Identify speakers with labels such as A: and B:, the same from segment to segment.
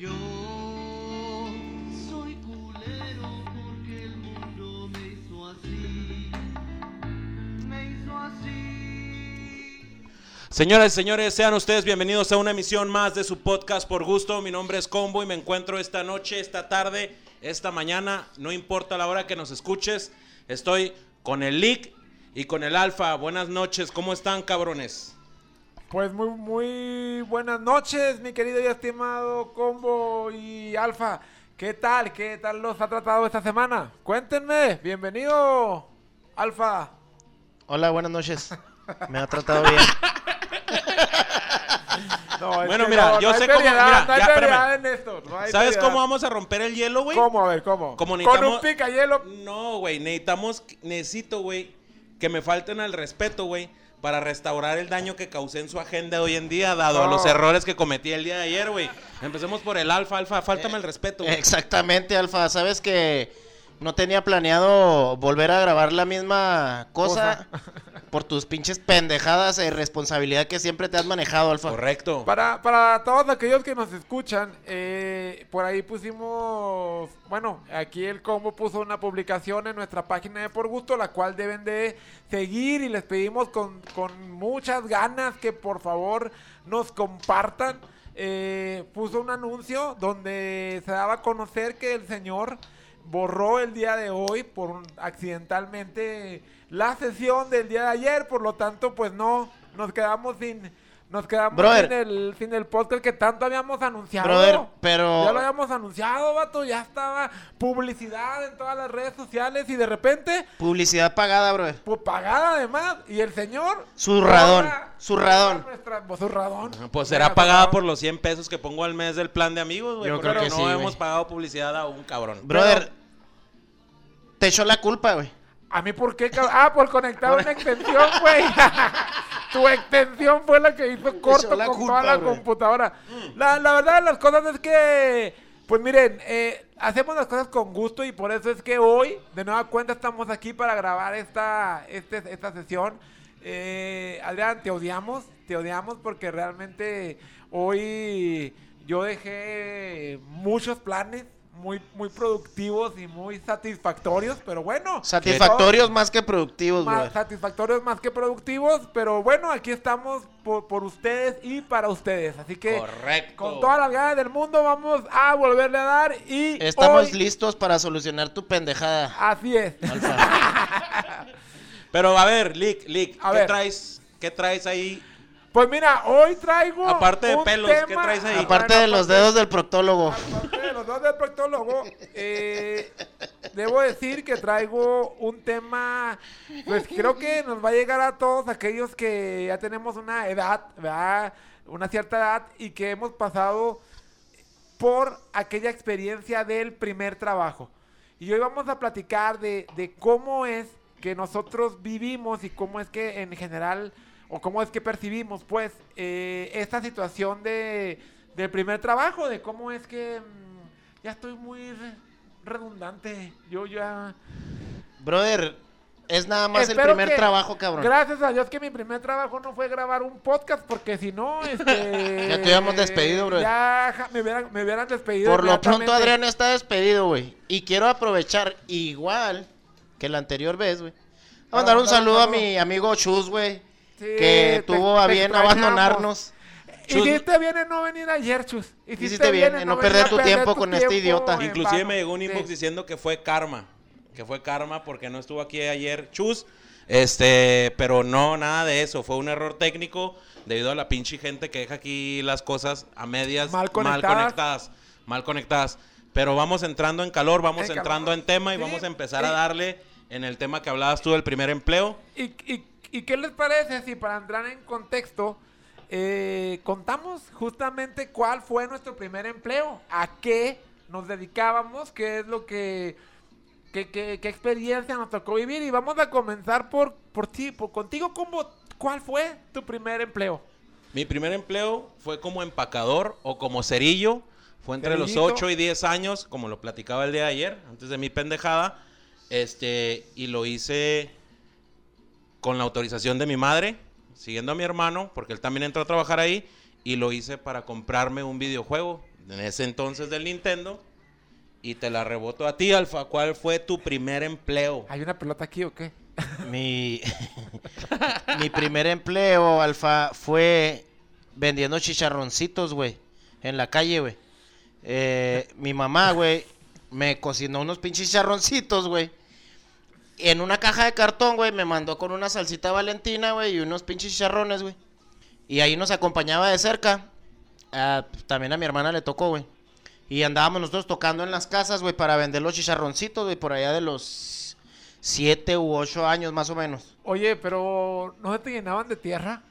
A: Yo soy culero porque el mundo me hizo así. Me hizo así.
B: Señoras y señores, sean ustedes bienvenidos a una emisión más de su podcast por gusto. Mi nombre es Combo y me encuentro esta noche, esta tarde, esta mañana, no importa la hora que nos escuches. Estoy con el Lick y con el Alfa. Buenas noches, ¿cómo están, cabrones?
C: Pues muy, muy buenas noches, mi querido y estimado Combo y Alfa. ¿Qué tal? ¿Qué tal los ha tratado esta semana? Cuéntenme. Bienvenido, Alfa.
D: Hola, buenas noches. Me ha tratado bien.
C: No,
B: Bueno, mira,
C: no,
B: yo
C: no
B: sé cómo- mira,
C: no hay
B: ya, espérame.
C: en esto, no hay
B: ¿Sabes cómo vamos a romper el hielo, güey?
C: ¿Cómo? A ver, ¿cómo?
B: Como
C: Con un picayelo.
B: No, güey, necesitamos, necesito, güey, que me falten al respeto, güey, para restaurar el daño que causé en su agenda de hoy en día, dado a los errores que cometí el día de ayer, güey. Empecemos por el alfa, alfa, fáltame el respeto.
D: Exactamente, Alfa. Sabes que no tenía planeado volver a grabar la misma cosa, por tus pinches pendejadas e irresponsabilidad que siempre te has manejado, Alfa.
B: Correcto.
C: Para, para todos aquellos que nos escuchan, eh, por ahí pusimos, bueno, aquí el combo puso una publicación en nuestra página de Por Gusto, la cual deben de seguir y les pedimos con, con muchas ganas que por favor nos compartan. Eh, puso un anuncio donde se daba a conocer que el señor borró el día de hoy por accidentalmente la sesión del día de ayer, por lo tanto pues no, nos quedamos sin... Nos quedamos
D: Brother.
C: sin el, sin el podcast que tanto habíamos anunciado.
D: Brother, pero-
C: Ya lo habíamos anunciado, vato. Ya estaba publicidad en todas las redes sociales y de repente,
D: Publicidad pagada, bro.
C: pues pagada además. Y el señor.
D: Zurradón, zurradón.
C: nuestra- pues, zurradón.
B: Pues será pagada por los 100 pesos que pongo al mes del plan de amigos, güey.
D: Yo creo que
B: no
D: sí,
B: hemos pagado publicidad a un cabrón.
D: Brother, te echó la culpa, güey.
C: ¿A mí por qué? Ah, por conectar una extensión, güey. tu extensión fue la que hizo corto
D: la
C: con
D: culpa,
C: toda la computadora. La, la verdad, las cosas es que, pues miren, eh, hacemos las cosas con gusto y por eso es que hoy, de nueva cuenta, estamos aquí para grabar esta, este, esta sesión. Eh, Adrián, te odiamos, te odiamos porque realmente hoy yo dejé muchos planes. Muy, muy productivos y muy satisfactorios, pero bueno.
D: Satisfactorios más que productivos,
C: más
D: bro.
C: satisfactorios más que productivos, pero bueno, aquí estamos por, por ustedes y para ustedes. Así que
B: Correcto.
C: con todas las ganas del mundo vamos a volverle a dar y
D: Estamos
C: hoy-
D: listos para solucionar tu pendejada,
C: Así es.
B: Pero a ver, Lick, Lick,
C: A
B: ¿qué
C: ver.
B: traes? ¿Qué traes ahí?
C: Pues mira, hoy traigo
B: Aparte de
C: un
B: pelos,
C: tema-
B: ¿qué traes ahí?
C: Ah,
D: Aparte
C: bueno,
D: de los dedos del proctólogo.
C: Aparte de los dos del proctólogo, eh, debo decir que traigo un tema, pues creo que nos va a llegar a todos aquellos que ya tenemos una edad, ¿verdad? Una cierta edad y que hemos pasado por aquella experiencia del primer trabajo. Y hoy vamos a platicar de, de cómo es que nosotros vivimos y cómo es que en general, o cómo es que percibimos, pues, eh, esta situación de, del primer trabajo, de cómo es que mm, ya estoy muy re- redundante. Yo ya...
D: Brother, es nada más el primer
C: que-
D: trabajo, cabrón.
C: Gracias a Dios que mi primer trabajo no fue grabar un podcast, porque si no, este...
D: Ya te hubiéramos despedido, bro.
C: Ya me hubieran, me hubieran despedido
D: Por lo pronto. Adrián está despedido, güey. Y quiero aprovechar igual que la anterior vez, güey. A mandar un
C: un
D: saludo a mi amigo Chus, güey.
C: Sí,
D: que
C: te-
D: tuvo a bien abandonarnos. Chus-
C: Hiciste bien en no venir ayer, Chus.
D: Hiciste bien en no perder
C: a
D: tu tiempo con este idiota.
C: en
B: Inclusive
C: vano.
B: me llegó un inbox
C: Sí.
B: diciendo que fue karma. Que fue karma porque no estuvo aquí ayer Chus. Este, pero no, nada de eso. Fue un error técnico debido a la pinche gente que deja aquí las cosas a medias
C: Mal conectadas.
B: conectadas. Mal conectadas. Pero vamos entrando en calor, vamos
C: En
B: entrando
C: calor.
B: en tema y
C: Sí,
B: vamos a empezar a
C: sí.
B: darle en el tema que hablabas tú del primer empleo.
C: ¿Y, y, y qué les parece si para entrar en contexto eh, contamos justamente cuál fue nuestro primer empleo? ¿A qué nos dedicábamos? ¿Qué es lo que... ¿Qué, qué, qué experiencia nos tocó vivir? Y vamos a comenzar por, por ti, por contigo. ¿cómo, ¿Cuál fue tu primer empleo?
B: Mi primer empleo fue como empacador o como cerillo. Fue entre los
C: Cerillito.
B: 8 y 10 años, como lo platicaba el día de ayer, antes de mi pendejada. Este, y lo hice con la autorización de mi madre, siguiendo a mi hermano, porque él también entró a trabajar ahí. Y lo hice para comprarme un videojuego en ese entonces del Nintendo. Y te la reboto a ti, Alfa. ¿Cuál fue tu primer empleo?
C: ¿Hay una pelota aquí o qué?
D: Mi, mi primer empleo, Alfa, fue vendiendo chicharroncitos, güey, en la calle, güey. Eh, mi mamá, güey, me cocinó unos pinches chicharroncitos, güey. En una caja de cartón, güey, me mandó con una salsita valentina, güey, y unos pinches chicharrones, güey. Y ahí nos acompañaba de cerca. Ah, también a mi hermana le tocó, güey. Y andábamos nosotros tocando en las casas, güey, para vender los chicharroncitos, güey, por allá de los siete u ocho años más o menos.
C: Oye, pero ¿no se te llenaban de tierra?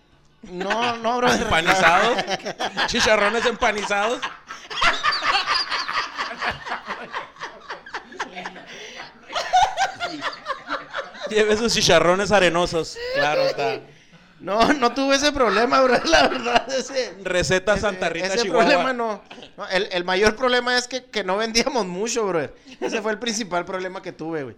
D: No, no, bro.
B: ¿Empanizados? ¿Chicharrones empanizados? Lleve sus chicharrones arenosos. Claro está.
D: No, no tuve ese problema, bro. La verdad, ese.
B: Receta
D: ese-
B: Santa Rita,
D: ese
B: Chihuahua.
D: problema no. No, el, el mayor problema es que, que no vendíamos mucho, bro. Ese fue el principal problema que tuve, güey.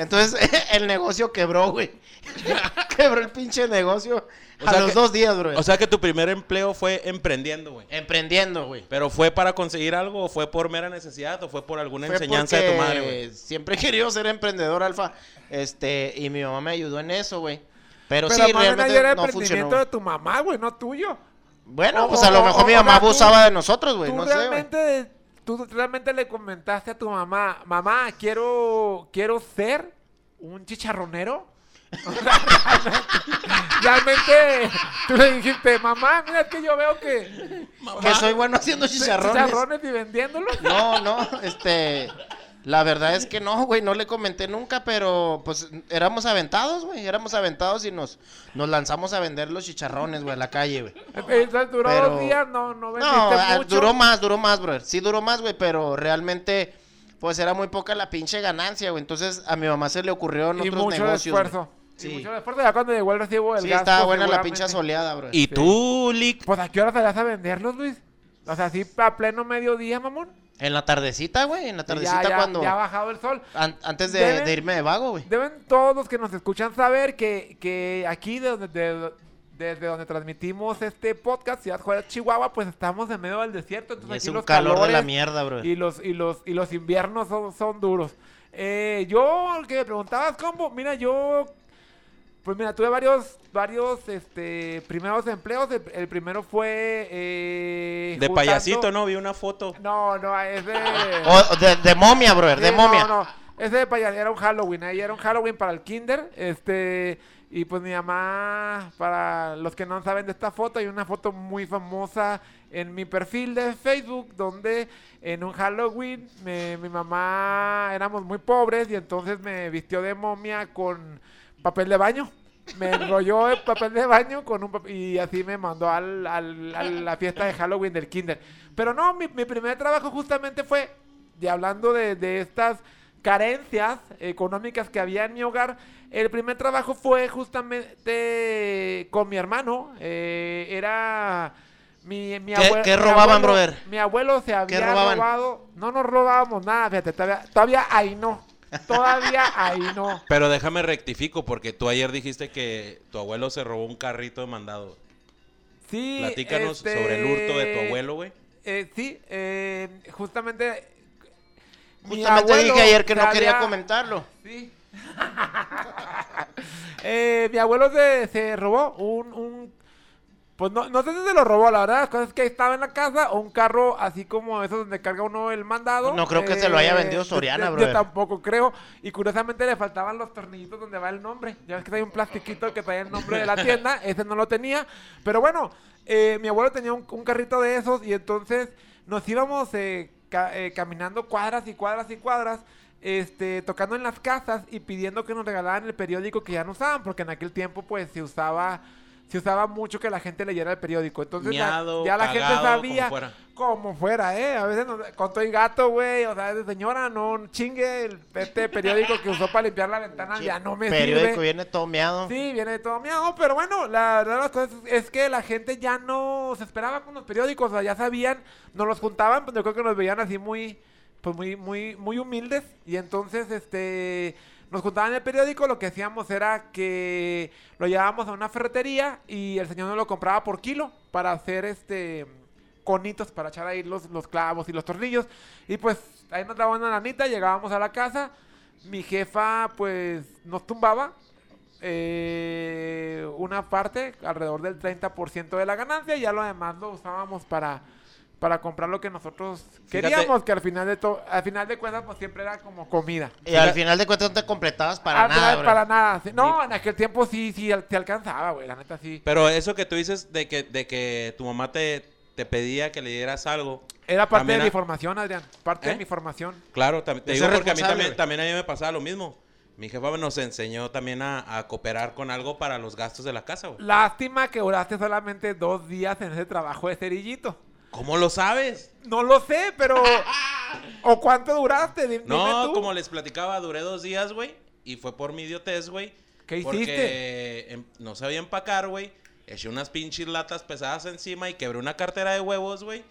D: Entonces, el negocio quebró, güey. quebró el pinche negocio
B: O
D: a
B: sea
D: los
B: que-
D: dos días, bro.
B: O sea que tu primer empleo fue emprendiendo, güey.
D: Emprendiendo, güey.
B: ¿Pero fue para conseguir algo o fue por mera necesidad o fue por alguna
D: Fue
B: enseñanza de tu madre, güey?
D: Siempre he querido ser emprendedor, Alfa. Este, y mi mamá me ayudó en eso, güey. Pero,
C: Pero
D: sí, realmente
C: era
D: no
C: emprendimiento
D: funcionó.
C: de tu mamá, güey, no tuyo.
D: Bueno,
C: O-
D: pues a lo mejor
C: o-
D: mi
C: o
D: mamá
C: tú-
D: abusaba de nosotros, güey. No sé,
C: realmente, tú realmente le comentaste a tu mamá, mamá, quiero, quiero ser un chicharronero. realmente, tú le dijiste, mamá, mira que yo veo que
D: Que soy bueno haciendo chicharrones.
C: chicharrones y vendiéndolos.
D: No, no, este. La verdad es que no, güey, no le comenté nunca, pero pues éramos aventados, güey. Éramos aventados y nos, nos lanzamos a vender los chicharrones, güey, a la calle, güey.
C: Entonces duró
D: Pero-
C: dos días, no, no vendiste
D: No, ah,
C: mucho.
D: duró más, duró más, brother. Sí duró más, güey, pero realmente, pues era muy poca la pinche ganancia, güey. Entonces a mi mamá se le ocurrió en
C: y
D: otros
C: mucho
D: negocios.
C: esfuerzo.
D: Sí.
C: Y mucho esfuerzo ya cuando llegó el recibo del
D: Sí,
C: gasto,
D: estaba buena la pinche soleada, bro.
B: ¿Y tú, Lick?
C: Pues a qué hora salías a venderlos, Luis? O sea, así a pleno mediodía, mamón.
D: En la tardecita, güey, en la tardecita
C: ya,
D: cuando...
C: ya ha bajado el sol.
D: an- antes de,
C: Deben-
D: de irme de vago, güey.
C: Deben todos los que nos escuchan saber que, que aquí de donde, de- desde donde transmitimos este podcast, Ciudad Juárez, Chihuahua, pues estamos en medio del desierto.
D: Y
C: Entonces
D: es
C: aquí
D: un
C: los
D: calor de la mierda, bro.
C: y los, y los, y los inviernos son, son duros. Eh, yo, que me preguntabas, ¿cómo? Mira, yo... Pues mira, tuve varios, varios, este, primeros empleos. El, el primero fue... eh,
B: De
C: juntando-
B: payasito, ¿no? Vi una foto.
C: No, no, es de...
D: De, de momia, brother, de momia.
C: No, no, ese de payas era un Halloween, ahí era un Halloween para el kinder, este, y pues mi mamá, para los que no saben de esta foto, hay una foto muy famosa en mi perfil de Facebook, donde en un Halloween me- mi mamá, éramos muy pobres, y entonces me vistió de momia con papel de baño. Me enrolló el papel de baño con un y así me mandó al, al- a la fiesta de Halloween del kinder. Pero no, mi, mi primer trabajo justamente fue, y hablando de, de estas carencias económicas que había en mi hogar, el primer trabajo fue justamente con mi hermano. eh, era mi, mi
D: ¿Qué-
C: abue-
D: qué
C: mi
D: robaban,
C: abuelo-
D: brother?
C: Mi abuelo se había robado. No nos robábamos nada, fíjate, todavía, todavía ahí no. Todavía ahí no.
B: Pero déjame rectifico porque tú ayer dijiste que tu abuelo se robó un carrito de mandado.
C: Sí,
B: Platícanos
C: este,
B: sobre el hurto de tu abuelo, güey.
C: Eh, sí, eh, justamente.
D: Justamente
C: abuelo
D: dije ayer que no quería comentarlo.
C: Sí. Eh, mi abuelo se, se robó un, un- Pues no, no sé si se lo robó, la verdad. La cosa es que estaba en la casa o un carro así como esos donde carga uno el mandado.
D: No creo que se lo haya vendido
C: yo-
D: Soriana,
C: yo,
D: brother.
C: tampoco creo. Y curiosamente le faltaban los tornillitos donde va el nombre. Ya ves que hay un plastiquito que trae el nombre de la tienda. Ese no lo tenía. Pero bueno, eh, mi abuelo tenía un, un carrito de esos y entonces nos íbamos eh, ca- eh, caminando cuadras y cuadras y cuadras. Este, tocando en las casas y pidiendo que nos regalaran el periódico que ya no usaban, porque en aquel tiempo pues se usaba se usaba mucho que la gente leyera el periódico. Entonces la- ya la gente sabía
B: como fuera.
C: como fuera, ¿eh? A veces nos, con todo y gato, güey. O sea, señora, no chingue el, este periódico que usó para limpiar la ventana, ya no me
D: periódico
C: sirve.
D: viene todo meado.
C: Sí, viene todo miado, pero bueno, la verdad las cosas es que la gente ya no se esperaba con los periódicos, o sea, ya sabían, nos los juntaban, pues yo creo que nos veían así muy, pues muy, muy, muy humildes, y entonces, este, nos juntaban el periódico, lo que hacíamos era que lo llevábamos a una ferretería y el señor nos lo compraba por kilo para hacer, este, conitos para echar ahí los, los clavos y los tornillos. Y pues ahí nos daban una lanita, llegábamos a la casa. Mi jefa pues nos tumbaba eh, una parte, alrededor del 30% de la ganancia, y ya lo demás lo usábamos para, para comprar lo que nosotros
B: Fíjate.
C: queríamos, que al final de to- al final de cuentas pues siempre era como comida.
D: Y al final de cuentas no te completabas para
C: Al
D: nada,
C: final, para nada. sí. No, en aquel tiempo sí, sí, te alcanzaba, güey, la neta sí.
B: Pero eso que tú dices de que, de que tu mamá te, te pedía que le dieras algo.
C: Era parte
B: también
C: de
B: a-
C: mi formación, Adrián, parte
B: ¿Eh?
C: de mi formación.
B: Claro, te digo porque a mí también, también a mí me pasaba lo mismo. Mi jefa nos enseñó también a, a cooperar con algo para los gastos de la casa, güey.
C: Lástima que duraste solamente dos días en ese trabajo de cerillito.
B: ¿Cómo lo sabes?
C: No lo sé, pero... ¿O cuánto duraste? Dime
B: No,
C: tú.
B: como les platicaba, duré dos días, güey. Y fue por mi idiotez, güey.
C: ¿Qué
B: Porque
C: hiciste?
B: em- no sabía empacar, güey. Eché unas pinches latas pesadas encima y quebré una cartera de huevos, güey.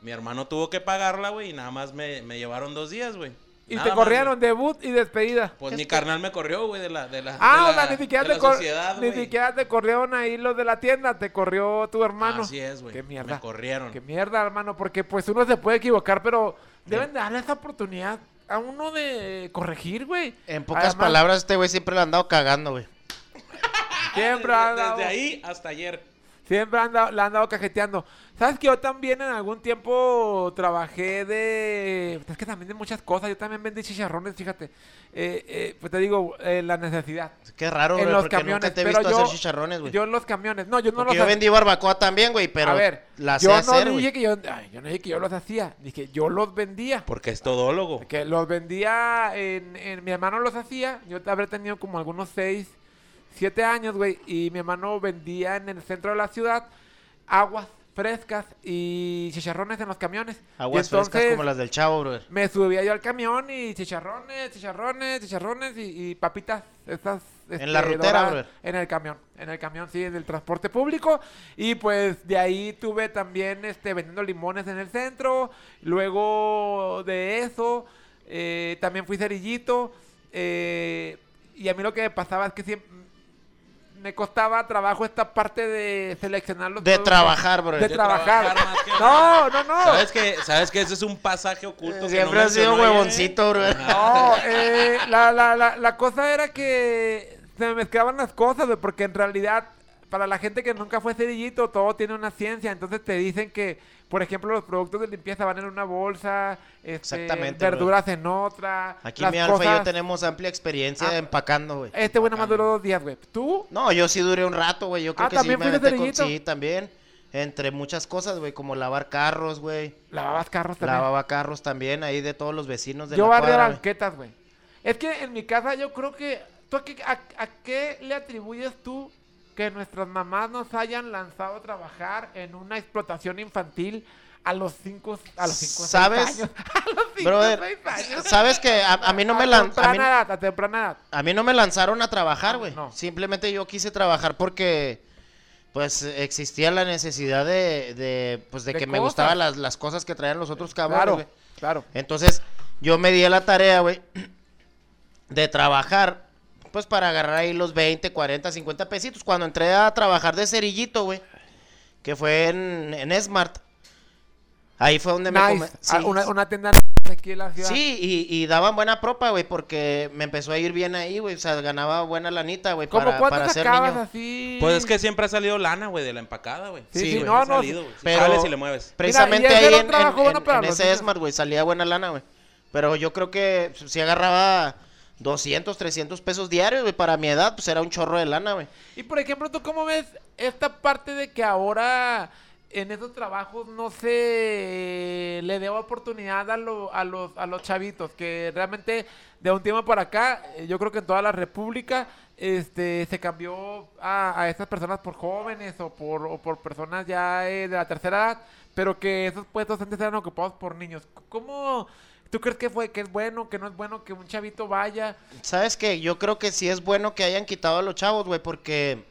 B: Mi hermano tuvo que pagarla, güey, y nada más me, me llevaron dos días, güey.
C: Y
B: Nada
C: te
B: más,
C: corrieron
B: güey.
C: debut y despedida.
B: Pues mi carnal me corrió, güey, de la, de la,
C: Ah,
B: de
C: o
B: la-
C: sea, ni siquiera,
B: de
C: te
B: la
C: cor-
B: sociedad,
C: ni
B: güey.
C: siquiera te corrieron ahí los de la tienda, te corrió tu hermano.
B: Así es, güey.
C: Qué mierda.
B: Me corrieron.
C: Qué mierda, hermano, porque pues uno se puede equivocar, pero deben darle esa oportunidad a uno de corregir, güey.
D: En pocas
C: Además,
D: palabras, este güey siempre lo ha andado cagando, güey.
C: Siempre
B: Desde,
C: han dado-
B: desde ahí hasta ayer.
C: Siempre han dado- la han dado cajeteando. ¿Sabes que yo también en algún tiempo trabajé de... Es que también de muchas cosas. Yo también vendí chicharrones, fíjate. Eh, eh, pues te digo, eh, la necesidad.
D: Qué raro,
C: en
D: güey,
C: los
D: porque
C: camiones.
D: nunca te he
C: pero
D: visto
C: yo,
D: hacer chicharrones, güey.
C: Yo en los camiones. No, yo no
D: Porque
C: los
D: yo vendí barbacoa también, güey, pero
C: A ver,
D: la sé
C: yo
D: hacer,
C: no
D: güey.
C: dije que yo... ay, yo no dije que yo los hacía. Dije, yo los vendía.
B: Porque es todólogo.
C: Que los vendía en, en- Mi hermano los hacía. Yo habré tenido como algunos 6, 7 años, güey. Y mi hermano vendía en el centro de la ciudad aguas frescas y chicharrones en los camiones.
D: Aguas
C: Y
D: frescas
C: entonces,
D: como las del chavo, bro.
C: Me subía yo al camión y chicharrones, chicharrones, chicharrones y, y papitas. Estas,
D: En la
C: este,
D: rutera,
C: doradas,
D: bro.
C: En el camión. En el camión, sí, en el transporte público. Y pues de ahí tuve también este, vendiendo limones en el centro. Luego de eso, eh, también fui cerillito. eh, y a mí lo que me pasaba es que siempre me costaba trabajo esta parte de seleccionar los
D: De
C: productos.
D: trabajar, bro.
C: De,
B: De
C: trabajar.
B: trabajar más que
C: no, no, no.
B: ¿Sabes que, ¿Sabes que ese es un pasaje oculto? que
D: Siempre
B: no
D: has sido huevoncito, bro.
C: No, eh, la, la, la, la cosa era que se me mezclaban las cosas, güey, porque en realidad, para la gente que nunca fue cerillito, todo tiene una ciencia. Entonces te dicen que, por ejemplo, los productos de limpieza van en una bolsa, este,
D: Exactamente,
C: verduras en otra.
D: Aquí
C: las
D: mi alfa y yo tenemos amplia experiencia
C: Ah.
D: empacando, güey.
C: Este güey nomás duró dos días, güey. ¿Tú?
D: No, yo sí duré un rato, güey. Yo creo
C: Ah,
D: que sí
C: ¿también
D: me con... Sí, también. Entre muchas cosas, güey, como lavar carros, güey.
C: Lavabas carros también.
D: Lavaba carros también, ahí de todos los vecinos de
C: yo
D: la
C: barría
D: cuadra, güey.
C: banquetas, güey. Es que en mi casa yo creo que... ¿tú a, qué, a, a qué le atribuyes tú que nuestras mamás nos hayan lanzado a trabajar en una explotación infantil a los 5 a los cinco, seis
D: ¿Sabes?
C: años? A los 5
D: Brother,
C: años.
D: ¿sabes que a, a mí no me
C: a
D: lan- a
C: temprana
D: mí,
C: edad, a temprana edad.
D: a mí no me lanzaron a trabajar, güey.
C: No.
D: Simplemente yo quise trabajar porque pues existía la necesidad de, de pues de,
C: De
D: que me gustaban las, las cosas que traían los otros cabrones,
C: claro.
D: Entonces, yo me di a la tarea, güey, de trabajar, pues para agarrar ahí los 20, 40, 50 pesitos. Cuando entré a trabajar de cerillito, güey, que fue en, en Smart, ahí fue donde me...
C: Nice.
D: come-
C: Ah,
D: sí,
C: una, una tienda aquí en la ciudad.
D: Sí, y, y daban buena propa, güey, porque me empezó a ir bien ahí, güey. O sea, ganaba buena lanita, güey,
C: ¿Cómo
D: para, para ser niño.
C: así?
B: Pues es que siempre ha salido lana, güey, de la empacada, güey.
C: Sí,
D: sí,
C: no,
B: Ha
C: no.
B: salido, güey. Si
D: Pero-
B: sales y le mueves.
D: Precisamente
C: Mira,
D: ahí en, en-
C: bueno
D: en- ese
C: niños.
D: Smart, güey, salía buena lana, güey. Pero yo creo que si agarraba 200, 300 pesos diarios, güey, para mi edad, pues era un chorro de lana, güey.
C: Y por ejemplo, ¿tú cómo ves esta parte de que ahora en esos trabajos no se le dé oportunidad a, lo- a, los, a los chavitos? Que realmente de un tiempo para acá, eh, yo creo que en toda la República este, se cambió a, a estas personas por jóvenes o por, o por personas ya eh, de la tercera edad, pero que esos puestos antes eran ocupados por niños. ¿Cómo... ¿Tú crees que fue que es bueno, que no es bueno que un chavito vaya?
D: ¿Sabes qué? Yo creo que sí es bueno que hayan quitado a los chavos, güey, porque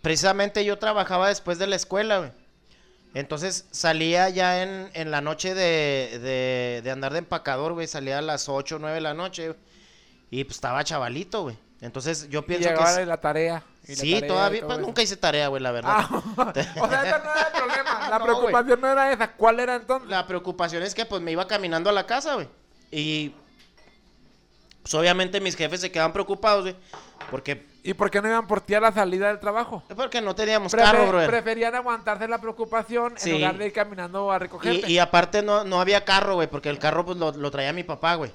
D: precisamente yo trabajaba después de la escuela, güey. Entonces salía ya en, en la noche de, de, andar de empacador, güey. Salía a las 8 o 9 de la noche, Y pues estaba chavalito, güey. Entonces yo
C: Y
D: pienso que...
C: llegaba
D: es-
C: la tarea. y la
D: Sí,
C: tarea y
D: todavía, pues
C: eso.
D: nunca hice tarea, güey, la verdad.
C: Ah, o sea, ese no era el problema. La
D: No,
C: preocupación no era esa. ¿Cuál era entonces?
D: La preocupación es que pues me iba caminando a la casa, güey. Y pues obviamente mis jefes se quedaban preocupados, güey. Porque,
C: ¿Y por qué no iban por ti a la salida del trabajo?
D: porque no teníamos carro, brother.
C: preferían aguantarse la preocupación
D: Sí.
C: en lugar de ir caminando a recogerte.
D: Y, y aparte no, no había carro, güey, porque el carro pues lo, lo traía mi papá, güey.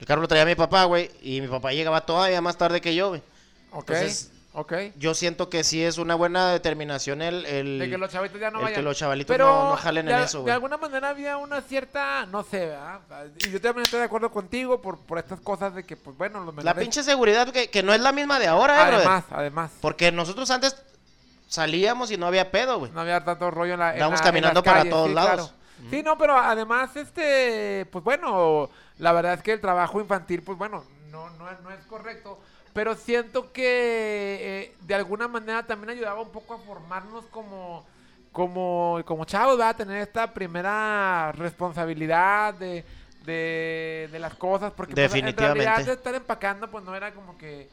D: El carro lo traía mi papá, güey, y mi papá llegaba todavía más tarde que yo, güey.
C: ok,
D: entonces-
C: ok.
D: Yo siento que sí es una buena determinación el... el
C: De que los chavitos ya no
D: el
C: vayan.
D: que los chavalitos
C: Pero
D: no- no jalen en
C: de,
D: eso,
C: De
D: güey.
C: alguna manera había una cierta, no sé, ¿verdad? Y yo también estoy de acuerdo contigo por, por estas cosas de que, pues bueno, los menores...
D: La pinche seguridad que, que no es la misma de ahora, eh, brother.
C: Además, además.
D: Porque nosotros antes salíamos y no había pedo, güey.
C: No había tanto rollo en la. en en
D: caminando para todos
C: sí,
D: lados.
C: claro. Sí, no, pero además, este, pues bueno, la verdad es que el trabajo infantil, pues bueno, no, no, es- no es correcto. Pero siento que eh, de alguna manera también ayudaba un poco a formarnos como, como, como chavos, ¿verdad? Tener esta primera responsabilidad de, de, de las cosas. Porque pues, en
D: Definitivamente.
C: realidad estar empacando, pues no era como que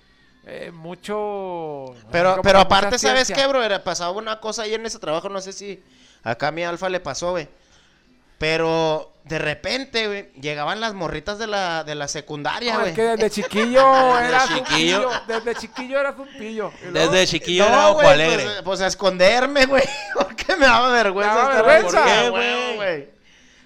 C: eh, mucho.
D: Pero, pero aparte, ¿sabes qué, bro? Era, pasaba una cosa ahí en ese trabajo, no sé si acá a mi alfa le pasó, güey. Pero de repente, güey, llegaban las morritas de la, de la secundaria,
C: No,
D: güey.
C: es que desde chiquillo
B: Desde
C: eras un
B: chiquillo.
C: pillo. Desde chiquillo eras un pillo. Luego-
B: Desde chiquillo
D: No,
B: era ojo alegre.
D: Pues, pues a esconderme, güey. Porque me daba vergüenza.
C: Te daba vergüenza.
D: ahí.
B: ¿Por qué,
D: Sí,
B: güey?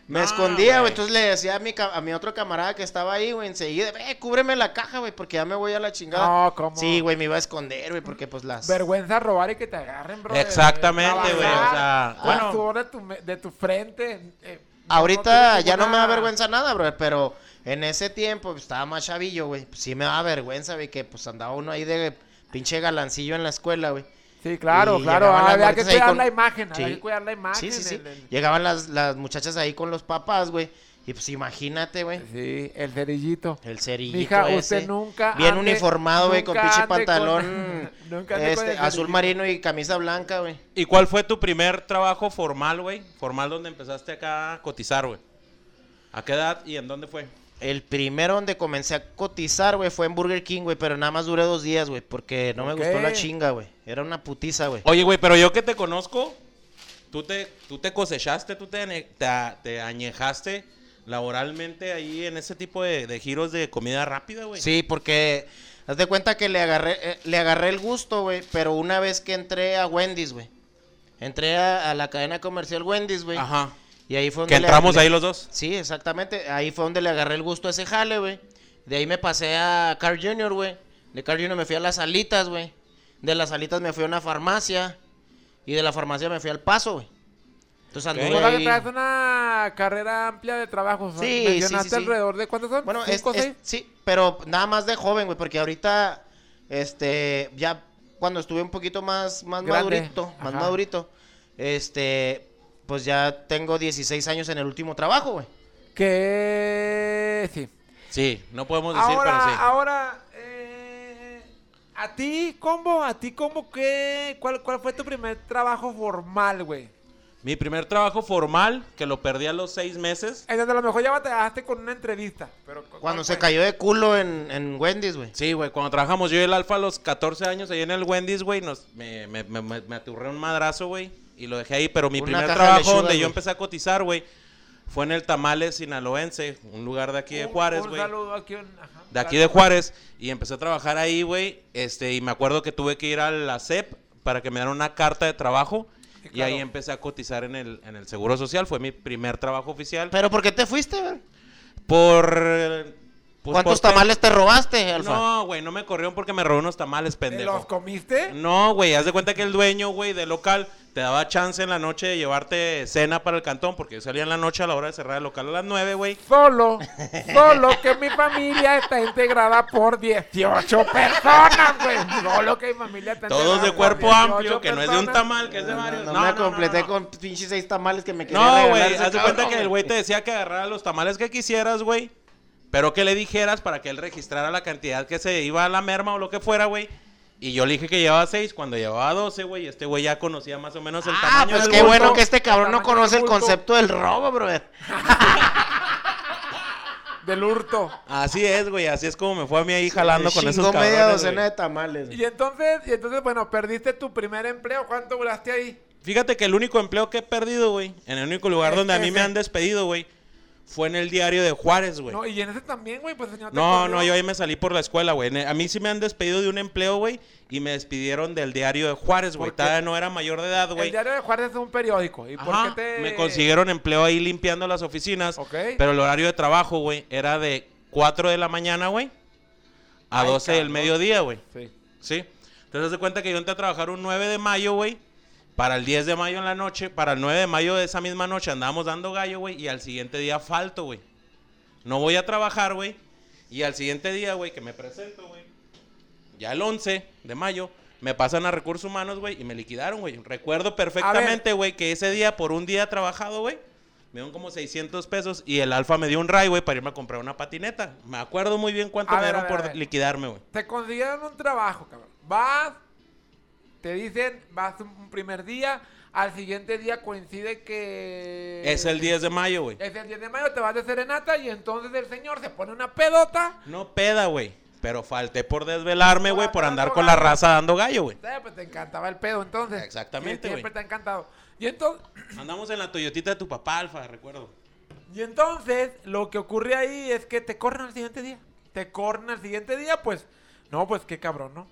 D: Me
B: No,
D: escondía,
B: güey.
D: Entonces le decía a mi, ca- a mi otro camarada que estaba ahí, güey, enseguida, eh, cúbreme la caja, güey, porque ya me voy a la chingada.
C: No, ¿cómo?
D: Sí, güey, me iba a esconder, güey, porque pues las...
C: Vergüenza robar y que te agarren, bro.
B: Exactamente, güey, o sea, bueno.
C: de tu, de tu frente. eh,
D: Ahorita
C: no
D: ya no me da vergüenza nada, bro, pero en ese tiempo pues, estaba más chavillo, güey. Pues, sí me daba vergüenza, güey, que pues andaba uno ahí de pinche galancillo en la escuela, güey.
C: Sí, claro,
D: Y
C: claro.
D: llegaban las
C: Había que cuidar
D: con-
C: la imagen.
D: Sí.
C: Había que cuidar la imagen.
D: Sí, sí, sí.
C: el- el-
D: Llegaban las, las muchachas ahí con los papás, güey. Y pues imagínate, güey.
C: Sí, el cerillito.
D: El cerillito
C: Mija,
D: ese.
C: usted nunca.
D: Bien
C: ande-
D: uniformado, güey, con
C: nunca
D: pinche
C: con-
D: pantalón.
C: nunca ande con
D: este,
C: el
D: azul marino y camisa blanca, güey.
B: ¿Y cuál fue tu primer trabajo formal, güey? Formal donde empezaste acá a cotizar, güey. ¿A qué edad y en dónde fue?
D: El primero donde comencé a cotizar, güey, fue en Burger King, güey, pero nada más duré dos días, güey, porque no me gustó la chinga, güey. Era una putiza, güey.
B: Oye, güey, pero yo que te conozco, tú te, tú te cosechaste, tú te, te, añejaste laboralmente ahí en ese tipo de, de giros de comida rápida, güey.
D: Sí, porque haz de cuenta que le agarré, eh, le agarré el gusto, güey, pero una vez que entré a Wendy's, güey. Entré a, a la cadena comercial Wendy's, güey.
B: Ajá.
D: Y ahí fue donde
B: Que
D: le-
B: entramos
D: le-
B: ahí los dos.
D: Sí, exactamente. Ahí fue donde le agarré el gusto a ese jale, güey. De ahí me pasé a Carl Jr., güey. De Carl Jr. me fui a las salitas, güey. De las salitas me fui a una farmacia. Y de la farmacia me fui al paso, güey. Entonces anduve
C: O sea, que
D: ahí-
C: traes una carrera amplia de trabajo.
D: Sí,
C: Mencionaste
D: sí, sí, sí.
C: alrededor de cuántos son?
D: Bueno, es,
C: ¿Cinco,
D: es- sí, pero nada más de joven, güey, porque ahorita, este, ya cuando estuve un poquito más, más
C: Grande,
D: madurito, más
C: ajá.
D: madurito, este, pues ya tengo 16 años en el último trabajo, güey.
C: Que sí.
B: Sí, no podemos decir,
C: ahora,
B: pero sí.
C: ahora, eh, a ti, combo, a ti, combo, ¿qué? ¿Cuál, ¿Cuál fue tu primer trabajo formal, güey?
B: Mi primer trabajo formal, que lo perdí a los seis meses.
C: En donde a lo mejor ya batallaste con una entrevista. Pero, ¿cu-
D: Cuando se cayó de culo en, en Wendy's, güey.
B: Sí, güey, cuando trabajamos yo y el Alfa a los 14 años ahí en el Wendy's, güey, nos, me, me, me, me- me aturré un madrazo, güey, y lo dejé ahí. Pero mi
D: Una
B: primer trabajo donde yo empecé a cotizar, güey, fue en el Tamales Sinaloense, un lugar de aquí de Juárez,
C: un
B: güey.
C: saludo aquí. un- ajá,
B: De aquí de Juárez, y empecé a trabajar ahí, güey, este, y me acuerdo que tuve que ir a la CEP para que me dieran una carta de trabajo.
C: Sí,
B: Y ahí empecé a cotizar en el, en el Seguro Social, fue mi primer trabajo oficial.
D: Pero ¿por qué te fuiste, güey?
B: Por... pues,
D: ¿Cuántos tamales te robaste, Alfa?
B: No, güey, no me corrieron porque me robé unos tamales,
C: ¿Te
B: pendejo.
C: los comiste?
B: No, güey, haz de cuenta que el dueño, güey, del local te daba chance en la noche de llevarte cena para el cantón, porque yo salía en la noche a la hora de cerrar el local a las 9, güey.
C: Solo, solo que mi familia está integrada por 18 personas, güey. Solo que mi familia está
B: Todos
C: integrada
B: de cuerpo
C: 18
B: amplio, que no es de un tamal, que es de varios.
D: No,
B: No,
D: me
B: no, no,
D: completé
B: no.
D: con pinches seis tamales que me quería
B: No, güey, haz de cuenta que el
D: güey.
B: güey te decía que agarrara los tamales que quisieras, güey. Pero que le dijeras para que él registrara la cantidad que se iba a la merma o lo que fuera, güey. Y yo le dije que llevaba seis cuando llevaba 12, güey. y Este güey ya conocía más o menos el
D: Ah,
B: tamaño
D: pues
B: del
D: qué
B: bulto.
D: bueno que este cabrón no conoce el concepto del robo, brother.
C: Del hurto.
B: Así es, güey. Así es como me fue a mí ahí jalando
D: Me
B: con esos
D: chingó media
B: cabrones,
D: docena de tamales. güey.
C: Y entonces, y entonces, bueno, perdiste tu primer empleo. ¿Cuánto duraste ahí?
B: Fíjate que el único empleo que he perdido, güey, en el único lugar
C: Es
B: donde a mí me han despedido, güey, fue en el diario de Juárez, güey.
C: No, y en ese también, güey, pues el señor
B: No, no, yo ahí me salí por la escuela, güey. A mí sí me han despedido de un empleo, güey, y me despidieron del diario de Juárez, güey.
C: ¿Por?
B: Todavía no era mayor de edad,
C: El
B: güey.
C: diario de Juárez es un periódico. ¿Y por
B: Ajá,
C: qué te...?
B: Me consiguieron empleo ahí limpiando las oficinas.
C: Ok.
B: Pero el horario de trabajo, güey, era de 4 de la mañana, güey, a
C: Ay,
B: 12 del mediodía, güey.
C: Sí.
B: ¿Sí? Entonces, de cuenta que yo entré a trabajar un 9 de mayo, güey. Para el 10 de mayo en la noche. Para el 9 de mayo de esa misma noche andábamos dando gallo, güey. Y al siguiente día falto, güey. No voy a trabajar, güey. Y al siguiente día, güey, que me presento, güey. Ya el 11 de mayo. Me pasan a recursos humanos, güey. Y me liquidaron, güey. Recuerdo perfectamente, güey, que ese día, por un día trabajado, güey. Me dieron como 600 pesos. Y el Alfa me dio un ray, güey, para irme a comprar una patineta. Me acuerdo muy bien cuánto
C: A
B: me
C: ver,
B: dieron
C: ver,
B: por liquidarme, güey.
C: Te consiguieron un trabajo, cabrón. Vas, te dicen, vas un un primer día, al siguiente día coincide que...
B: Es el 10 de mayo, güey.
C: Es el 10 de mayo, te vas de serenata y entonces el señor se pone una pedota.
B: No peda, güey. Pero falté por desvelarme, güey, por
C: andar
B: con la raza dando gallo, güey.
C: Eh, Pues te encantaba el pedo entonces.
B: Exactamente,
C: Y Siempre
B: güey.
C: te ha encantado. Y entonces,
B: Andamos en la Toyotita de tu papá, Alfa, recuerdo.
C: y entonces lo que ocurre ahí es que te corren al siguiente día. Te corren al siguiente día, pues... No, pues qué cabrón, ¿no?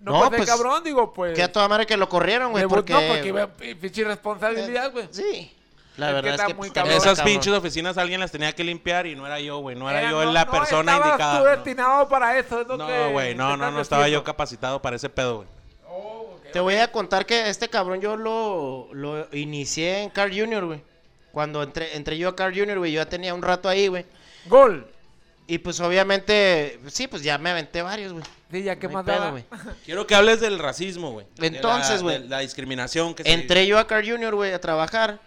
C: No,
D: No,
C: pues, qué
D: pues,
C: cabrón, digo, pues...
D: Que a toda madre que lo corrieron, güey, porque...
C: No, porque iba pinche responsabilidad, güey.
D: Sí. La
C: Es que
D: verdad es que
B: Esas
D: cabrón.
B: pinches oficinas alguien las tenía que limpiar y no era yo, güey. No era
C: Era-
B: yo
C: no-
B: la
C: no
B: persona indicada.
C: tú
B: no.
C: destinado para eso, es
B: No, güey, no, no, no estaba yo capacitado para ese pedo, güey.
C: Oh,
D: Te voy a contar que este cabrón yo lo, lo inicié en Car Junior, güey. Cuando entré, entré yo a Car Junior, güey, yo ya tenía un rato ahí, güey.
C: Gol.
D: Y pues obviamente, sí, pues ya me aventé varios, güey.
C: Sí, ya qué
D: No
C: más
D: pedo, güey.
B: Quiero que hables del racismo, güey.
D: Entonces, güey.
B: La discriminación que se
D: Entré yo a Car Junior, güey, a trabajar.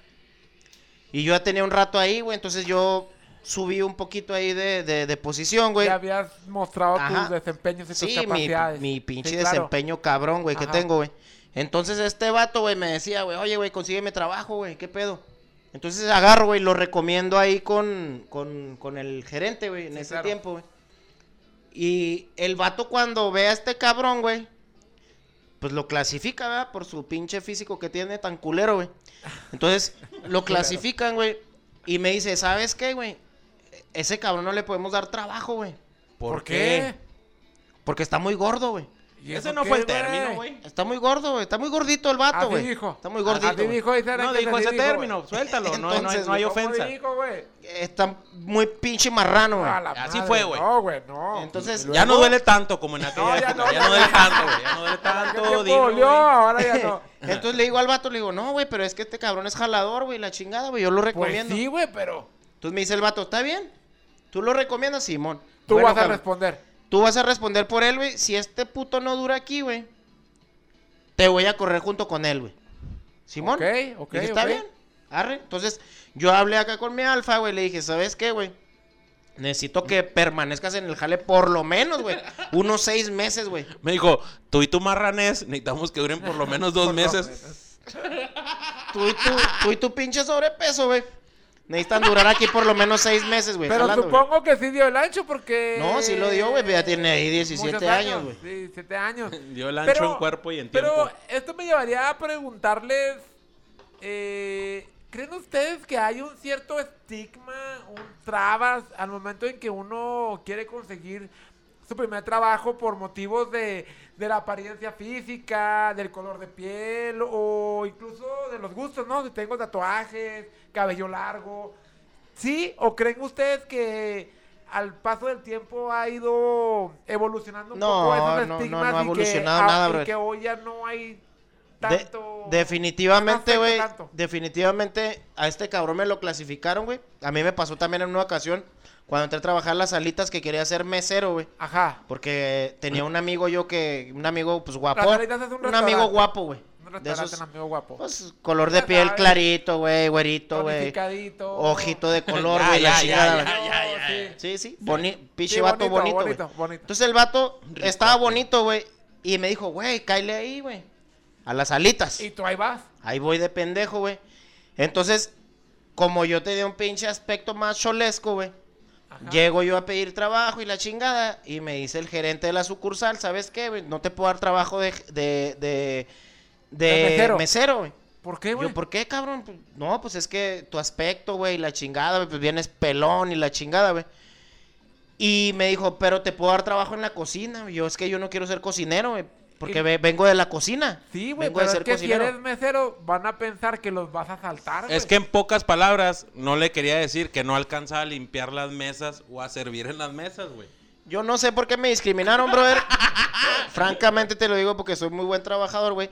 D: Y yo ya tenía un rato ahí, güey. Entonces yo subí un poquito ahí de, de, de posición, güey.
C: Ya habías mostrado
D: Ajá.
C: tus desempeños y tus
D: Sí, mi,
C: capacidades.
D: mi pinche
C: Sí, claro.
D: desempeño cabrón, güey, que tengo, güey. Entonces este vato, güey, me decía, güey, oye, güey, consígueme trabajo, güey, ¿qué pedo? Entonces agarro, güey, lo recomiendo ahí con, con, con el gerente, güey, en
C: Sí,
D: ese
C: claro.
D: tiempo, güey. Y el vato cuando ve a este cabrón, güey, pues lo clasifica, ¿verdad? Por su pinche físico que tiene tan culero, güey. Entonces lo clasifican, güey, y me dice, ¿sabes qué, güey? Ese cabrón no le podemos dar trabajo, güey.
C: ¿Por qué?
D: Porque está muy gordo, güey.
C: ¿Y
B: Ese no fue el término, güey.
D: Está muy gordo, güey. Está muy gordito el vato, güey.
C: dijo.
D: Está muy gordito.
C: Así dijo era
B: No, dijo ese término. Suéltalo, no, no, hay- no hay
C: ¿Cómo
B: ofensa.
C: dijo?
D: Está muy pinche marrano, güey.
B: Así fue, güey.
C: No, güey, no.
D: Entonces,
B: Ya no duele tanto como en aquella
C: No, ya
B: época.
C: no,
B: Ya no duele tanto, güey. Ya no duele
C: ¿Qué
B: tanto. dilo, güey.
C: Ahora ya no.
D: Entonces le digo al vato, le digo, no, güey, pero es que este cabrón es jalador, güey, la chingada, güey. Yo lo
C: Pues
D: recomiendo.
C: sí, güey, pero
D: Entonces me dice el vato, ¿está bien? ¿Tú lo recomiendas, Simón?
C: tú
D: Bueno,
C: vas a
D: cabrón,
C: responder.
D: Tú vas a responder por él, güey. Si este puto no dura aquí, güey, te voy a correr junto con él, güey. Simón.
C: Ok, ok,
D: Dije, está bien. Arre. Entonces, yo hablé acá con mi alfa, güey. Le dije, ¿sabes qué, güey? Necesito que permanezcas en el jale por lo menos, güey. Unos seis meses, güey.
B: Me dijo, tú y tu marranés necesitamos que duren por lo menos dos meses.
C: meses.
D: Tú y tu, tú y tu pinche sobrepeso, güey. Necesitan durar aquí por lo menos seis meses, güey.
C: Pero
D: jalando, güey.
C: supongo que sí dio el ancho porque...
D: No, sí lo dio, güey, pero ya tiene ahí 17
C: muchos
D: años, güey.
C: Sí, 17 años.
B: Dio el ancho
C: Pero-
B: en cuerpo y en
C: Pero
B: tiempo.
C: esto me llevaría a preguntarles, eh, ¿creen ustedes que hay un cierto estigma, un trabas al momento en que uno quiere conseguir su primer trabajo por motivos de, de la apariencia física, del color de piel o incluso de los gustos, ¿no? Si tengo tatuajes, cabello largo. ¿Sí? ¿O creen ustedes que al paso del tiempo ha ido evolucionando un
D: No,
C: poco esos
D: no, no,
C: estigmas
D: no ha
C: y que
D: evolucionado nada,
C: y
D: brother.
C: que hoy ya no hay
D: De-
C: tanto...
D: definitivamente,
C: no
D: güey. Definitivamente a este cabrón me lo clasificaron, güey. A mí me pasó también en una ocasión cuando entré a trabajar las salitas que quería ser mesero, güey.
C: Ajá.
D: Porque tenía un amigo yo que, un amigo pues guapo.
C: Las Salitas es un
D: amigo guapo, güey.
C: Un
D: De esos,
C: un amigo guapo.
D: pues, color de piel clarito, güey, güerito, güey. Ojito de color, güey, la
B: ya,
D: chingada,
B: ya, ya, ya,
C: sí.
D: Sí, sí, boni pinche
C: Sí,
D: vato bonito,
C: bonito, bonito.
D: Entonces el vato estaba bonito, güey, y me dijo, güey, cáile ahí, güey, a las alitas.
C: Y tú ahí vas.
D: Ahí voy de pendejo, güey. Entonces, como yo tenía un pinche aspecto más cholesco, güey,
C: Ajá.
D: Llego yo a pedir trabajo y la chingada, y me dice el gerente de la sucursal, ¿sabes qué? No te puedo dar trabajo de, de, de, de
C: mesero.
D: mesero, güey.
C: ¿Por qué, güey?
D: Yo, ¿por qué, cabrón? Pues, No, pues es que tu aspecto, güey, la chingada, güey, pues vienes pelón y la chingada, güey. Y me dijo, pero te puedo dar trabajo en la cocina. Yo, es que yo no quiero ser cocinero, güey, porque ve- vengo de la cocina.
C: Sí, güey,
D: Vengo
C: pero
D: de
C: es
D: ser
C: que
D: cocinero.
C: si eres mesero, van a pensar que los vas a saltar, güey.
B: Es que en pocas palabras no le quería decir que no alcanzaba a limpiar las mesas o a servir en las mesas, güey.
D: Yo no sé por qué me discriminaron, brother. Francamente te lo digo porque soy muy buen trabajador, güey.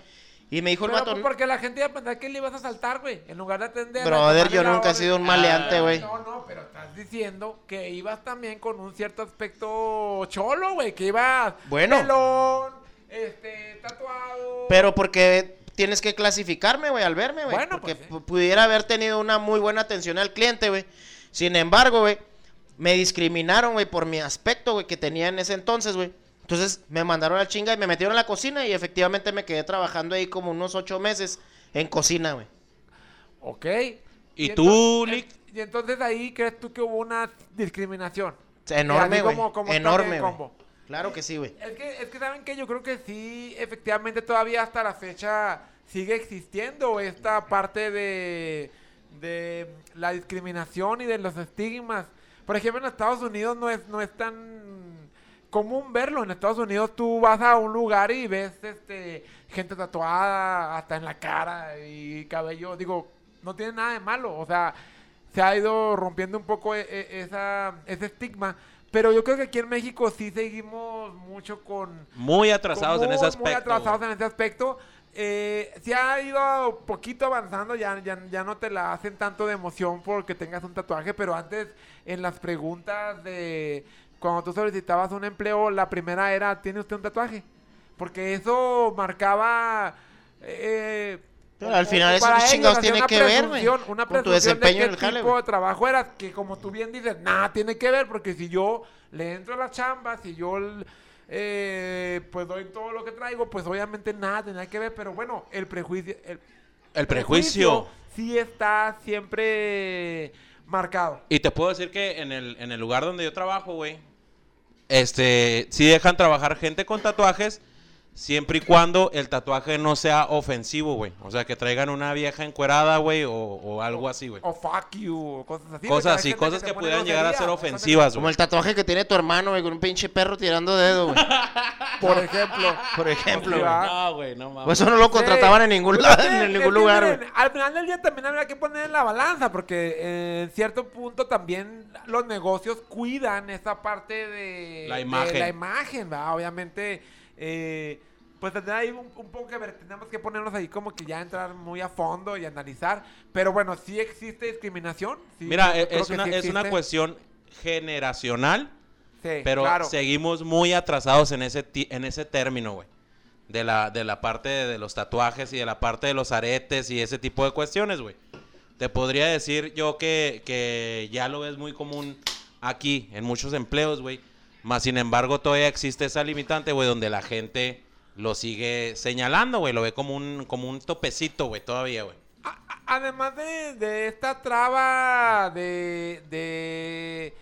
D: Y me dijo el vato,
C: pues, porque la gente iba a pensar que le ibas a saltar, güey. En lugar de atender.
D: brother, yo nunca he sido un maleante, güey.
C: No, no, pero estás diciendo que ibas también con un cierto aspecto cholo, güey. Que ibas.
D: Bueno.
C: pelón, este, tatuado.
D: Pero porque tienes que clasificarme, güey, al verme, güey.
C: Bueno,
D: porque
C: pues, sí.
D: pu- pudiera haber tenido una muy buena atención al cliente, güey. Sin embargo, güey, me discriminaron, güey, por mi aspecto, güey, que tenía en ese entonces, güey. Entonces me mandaron a la chinga y me metieron a la cocina y efectivamente me quedé trabajando ahí como unos ocho meses en cocina, güey.
C: Ok.
B: ¿Y tú, Lick?
C: Y entonces ahí crees tú que hubo una discriminación.
D: Enorme, güey. Enorme, güey. Claro que sí, güey.
C: Es que, es que saben que yo creo que sí, efectivamente todavía hasta la fecha sigue existiendo esta parte de, de la discriminación y de los estigmas. Por ejemplo, en Estados Unidos no es, no es tan común verlo. En Estados Unidos tú vas a un lugar y ves este gente tatuada hasta en la cara y cabello. Digo, no tiene nada de malo. O sea, se ha ido rompiendo un poco e- e- esa, ese estigma. Pero yo creo que aquí en México sí seguimos mucho con...
B: Muy atrasados
C: con
B: en ese aspecto.
C: Muy atrasados
B: güey.
C: en ese aspecto. Eh, se ha ido poquito avanzando, ya, ya, ya no te la hacen tanto de emoción porque tengas un tatuaje, pero antes en las preguntas de cuando tú solicitabas un empleo, la primera era, ¿tiene usted un tatuaje? Porque eso marcaba... eh,
D: Pero al final eso chingados tiene
C: una
D: que ver,
C: Una
D: con tu desempeño
C: de
D: en
C: qué
D: el jale,
C: tipo de trabajo eras, que como tú bien dices, nada tiene que ver, porque si yo le entro a la chamba, si yo eh, pues doy todo lo que traigo, pues obviamente nada tiene que ver, pero bueno, el prejuicio... El,
B: El prejuicio.
C: sí está siempre marcado.
B: Y te puedo decir que en el, en el lugar donde yo trabajo, güey, este, sí dejan trabajar gente con tatuajes, siempre y cuando el tatuaje no sea ofensivo, güey. O sea, que traigan una vieja encuerada, güey, o, o algo así, güey.
C: O fuck you, o cosas así.
B: Cosas así, cosas que
C: pone
B: pudieran llegar a ser
C: que-
B: ofensivas,
D: Como
B: güey.
D: el tatuaje que tiene tu hermano, güey, con un pinche perro tirando dedo, güey.
C: Por ejemplo.
D: Por ejemplo, güey.
B: No, güey, no mames.
D: Pues eso no lo contrataban en ningún
C: Pues
D: lado,
C: que-
D: en ningún
C: que
D: lugar, güey.
C: Al final del día también habrá que poner en la balanza, porque eh, en cierto punto también los negocios cuidan esa parte de
B: La
C: de
B: imagen.
C: la imagen, ¿verdad? Obviamente, eh, pues tendrá ahí un, un poco que ver, tenemos que ponernos ahí como que ya entrar muy a fondo y analizar. Pero bueno, sí existe discriminación. sí,
B: Mira, e- es una,
C: sí
B: es una cuestión generacional,
C: Sí,
B: pero
C: claro.
B: seguimos muy atrasados en ese, en ese término, güey. De la, de la parte de, de los tatuajes y de la parte de los aretes y ese tipo de cuestiones, güey. Te podría decir yo que, que ya lo ves muy común aquí, en muchos empleos, güey. Más sin embargo, todavía existe esa limitante, güey, donde la gente lo sigue señalando, güey. Lo ve como un, como un topecito, güey, todavía, güey.
C: Además de, de esta traba de, de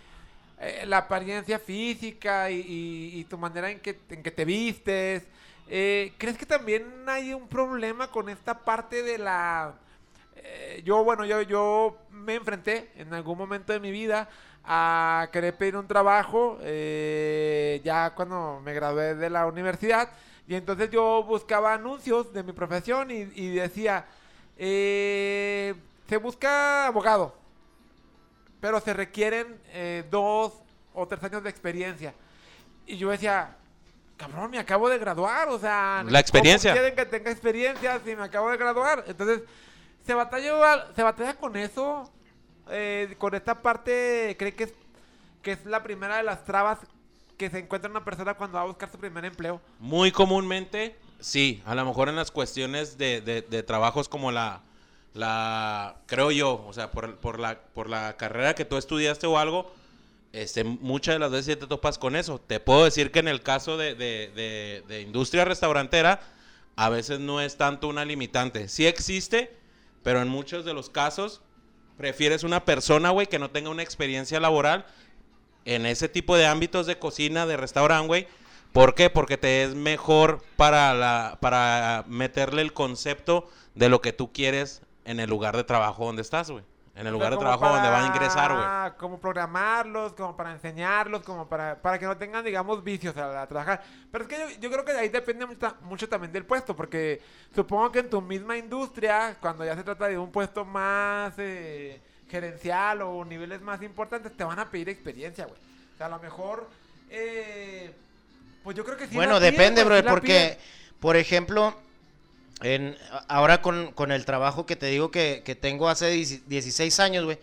C: eh, la apariencia física y, y- y tu manera en que, en que te vistes, eh, ¿crees que también hay un problema con esta parte de la... eh, yo, bueno, yo, yo me enfrenté en algún momento de mi vida a querer pedir un trabajo eh, ya cuando me gradué de la universidad y entonces yo buscaba anuncios de mi profesión y, y decía, eh, se busca abogado, pero se requieren eh, dos o tres años de experiencia. Y yo decía, cabrón, me acabo de graduar, o sea...
B: La experiencia.
C: ¿cómo quieren que tenga experiencia si me acabo de graduar? Entonces, se batalla, se batalla con eso, eh, con esta parte, cree que es, que es la primera de las trabas que se encuentra una persona cuando va a buscar su primer empleo.
B: Muy comúnmente, sí, a lo mejor en las cuestiones de, de- trabajos como la, la, creo yo, o sea, por, por la, por la carrera que tú estudiaste o algo, este, muchas de las veces te topas con eso. Te puedo decir que en el caso de- de industria restaurantera, a veces no es tanto una limitante. Sí existe, pero en muchos de los casos prefieres una persona, güey, que no tenga una experiencia laboral en ese tipo de ámbitos de cocina, de restaurante, güey. ¿Por qué? Porque te es mejor para, la, para meterle el concepto de lo que tú quieres en el lugar de trabajo donde estás, güey. En el lugar de trabajo donde va a ingresar, güey.
C: Como programarlos, como para enseñarlos, como para, para que no tengan, digamos, vicios a, a trabajar. Pero es que yo, yo creo que de ahí depende mucho, mucho también del puesto, porque supongo que en tu misma industria, cuando ya se trata de un puesto más eh, gerencial o niveles más importantes, te van a pedir experiencia, güey. O sea, a lo mejor, eh, pues yo creo que sí.
D: Bueno,
C: la piden,
D: depende,
C: güey,
D: bro,
C: sí
D: porque,
C: piden.
D: por ejemplo, en, ahora con, con el trabajo que te digo que, que tengo hace 10 16 años, güey,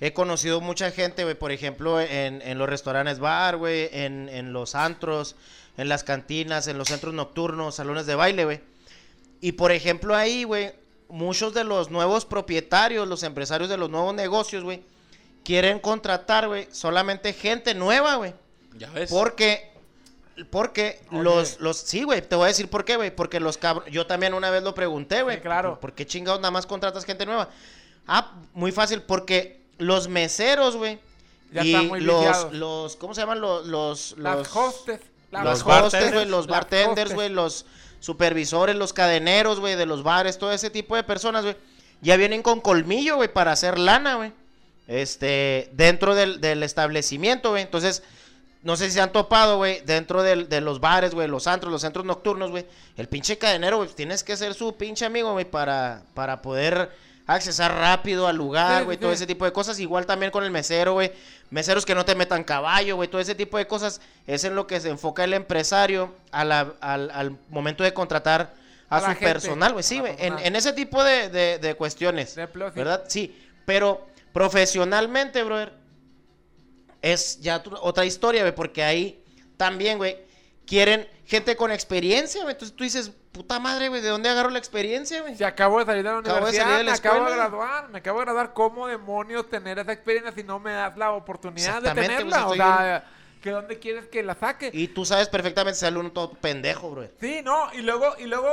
D: he conocido mucha gente, güey, por ejemplo, en, en los restaurantes bar, güey, en, en los antros, en las cantinas, en los centros nocturnos, salones de baile, güey. Y por ejemplo ahí, güey, muchos de los nuevos propietarios, los empresarios de los nuevos negocios, güey, quieren contratar, güey, solamente gente nueva, güey.
B: Ya ves.
D: Porque, porque
C: Oye.
D: los, los, sí, güey, te voy a decir por qué, güey, porque los cabros, yo también una vez lo pregunté, güey.
C: Sí, claro.
D: ¿Por, qué chingados nada más contratas gente nueva? Ah, muy fácil, porque los meseros, güey,
C: Ya
D: y
C: están muy
D: los,
C: viciados.
D: los, ¿cómo se llaman? Los, los,
C: Las hostes. las
D: los
B: bartenders,
D: hostes, güey, los bartenders, güey, los supervisores, los cadeneros, güey, de los bares, todo ese tipo de personas, güey, ya vienen con colmillo, güey, para hacer lana, güey. Este, dentro del, del establecimiento, güey. Entonces, no sé si se han topado, güey, dentro de los bares, güey, los antros, los centros nocturnos, güey. El pinche cadenero, güey, tienes que ser su pinche amigo, güey, para, para poder accesar rápido al lugar, güey,
C: sí,
D: todo ese tipo de cosas. Igual también con el mesero, güey. Meseros que no te metan caballo, güey, todo ese tipo de cosas. Es en lo que se enfoca el empresario a la- al, al momento de contratar a, su
C: gente,
D: personal, güey. Sí, güey, en, en ese tipo de, de- de cuestiones.
C: De.
D: ¿Verdad? Sí, pero profesionalmente, brother, es ya tu- otra historia, güey, porque ahí también, güey, quieren gente con experiencia, güey. Entonces tú dices, puta madre, güey, ¿de dónde agarro la experiencia, güey?
C: Si acabo de salir de la
D: Acabo de
C: universidad,
D: salir de la
C: me acabo de
D: escuela.
C: graduar, me acabo de graduar. ¿Cómo demonios tener esa experiencia si no me das la oportunidad de
D: Exactamente, pues,
C: tenerla? o sea, ¿que ¿dónde quieres que la saque?
D: Y tú sabes perfectamente sale uno todo pendejo, brother.
C: Sí, no, y luego, y luego,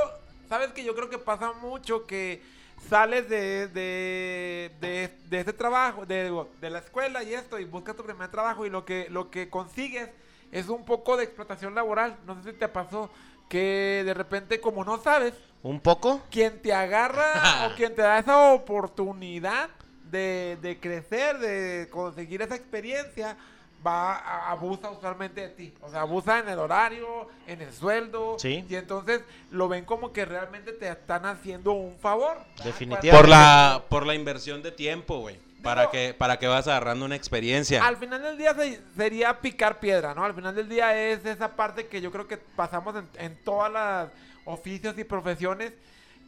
C: ¿sabes que Yo creo que pasa mucho que sales de, de, de, de este trabajo, de, de la escuela y esto, y buscas tu primer trabajo y lo que, lo que consigues es un poco de explotación laboral. No sé si te pasó que de repente, como no sabes,
D: ¿Un poco?
C: quien te agarra o quien te da esa oportunidad de, de crecer, de conseguir esa experiencia, va a- abusa usualmente de ti. O sea, abusa en el horario, en el sueldo.
D: Sí.
C: Y entonces lo ven como que realmente te están haciendo un favor.
D: Definitivamente.
B: Por la, por la inversión de tiempo, güey. Para
C: Digo-
B: que, para que vas agarrando una experiencia.
C: Al final del día se- sería picar piedra, ¿no? Al final del día es esa parte que yo creo que pasamos en, en todas las oficios y profesiones,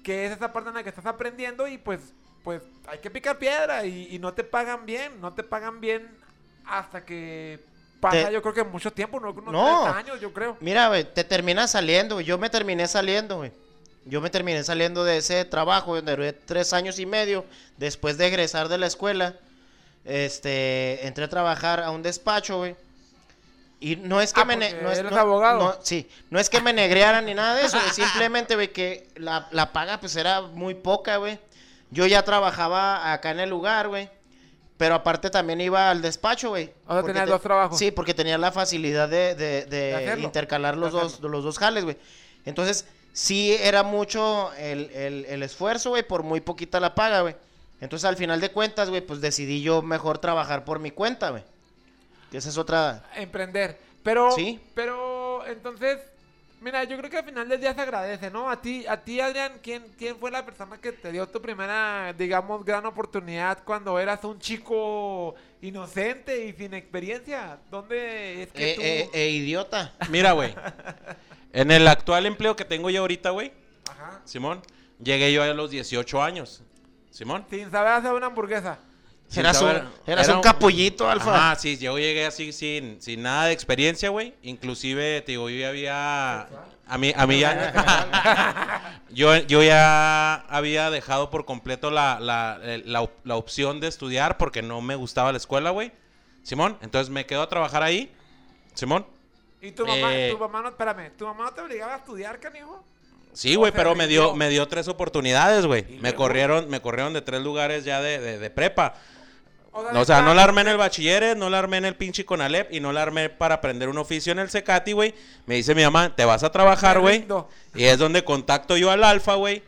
C: que es esa parte en la que estás aprendiendo y pues, pues hay que picar piedra y, y no te pagan bien, no te pagan bien hasta que pasa
D: Te-
C: yo creo que mucho tiempo, ¿no? unos
D: No.
C: tres años yo creo.
D: Mira, güey, te terminas saliendo, güey. Yo me terminé saliendo, güey. Yo me terminé saliendo de ese trabajo donde duré tres años y medio después de egresar de la escuela. Este, entré a trabajar a un despacho, güey. Y no es que
C: Ah,
D: me... no es,
C: eres
D: no-
C: abogado.
D: no- sí, no es que me negrearan ni nada de eso. Simplemente, güey, que la, la paga pues era muy poca, güey. Yo ya trabajaba acá en el lugar, güey. Pero aparte también iba al despacho, güey.
C: O sea, tenías dos trabajos.
D: Sí, porque tenía la facilidad de, de- de intercalar los dos, los dos jales, güey. Entonces, sí era mucho el, el- el esfuerzo, güey, por muy poquita la paga, güey. Entonces, al final de cuentas, güey, pues decidí yo mejor trabajar por mi cuenta, güey. Que esa es otra...
C: emprender. Pero,
D: Sí.
C: pero, entonces, mira, yo creo que al final del día se agradece, ¿no? A ti, a ti, Adrián, ¿quién, quién fue la persona que te dio tu primera, digamos, gran oportunidad cuando eras un chico inocente y sin experiencia? ¿Dónde es que
D: Eh,
C: tú...
D: eh, eh, idiota.
B: Mira, güey. En el actual empleo que tengo yo ahorita, güey,
C: Ajá.
B: Simón, llegué yo a los 18 años. Simón.
C: Sin saber hacer una hamburguesa.
D: Eras,
B: saber-
D: un, eras
B: era
D: un capullito, Alfa.
B: Ajá, sí, yo llegué así sin, sin nada de experiencia, güey. Inclusive, te digo, yo ya había... A mí, a mí ya... yo, yo ya había dejado por completo la, la, la op- la opción de estudiar porque no me gustaba la escuela, güey. Simón, entonces me quedo a trabajar ahí. Simón.
C: Y tu mamá,
B: Eh.
C: tu mamá no, espérame, ¿tu mamá no te obligaba a estudiar, canijo?
B: Sí, güey, pero me dio, me dio tres oportunidades, güey. Me corrieron, me corrieron de tres lugares ya de, de, de prepa.
C: O sea,
B: O sea, no la armé en el bachilleres, no la armé en el pinche Conalep y no la armé para aprender un oficio en el Secati, güey. Me dice mi mamá, te vas a trabajar, güey. Y es donde contacto yo al Alfa, güey.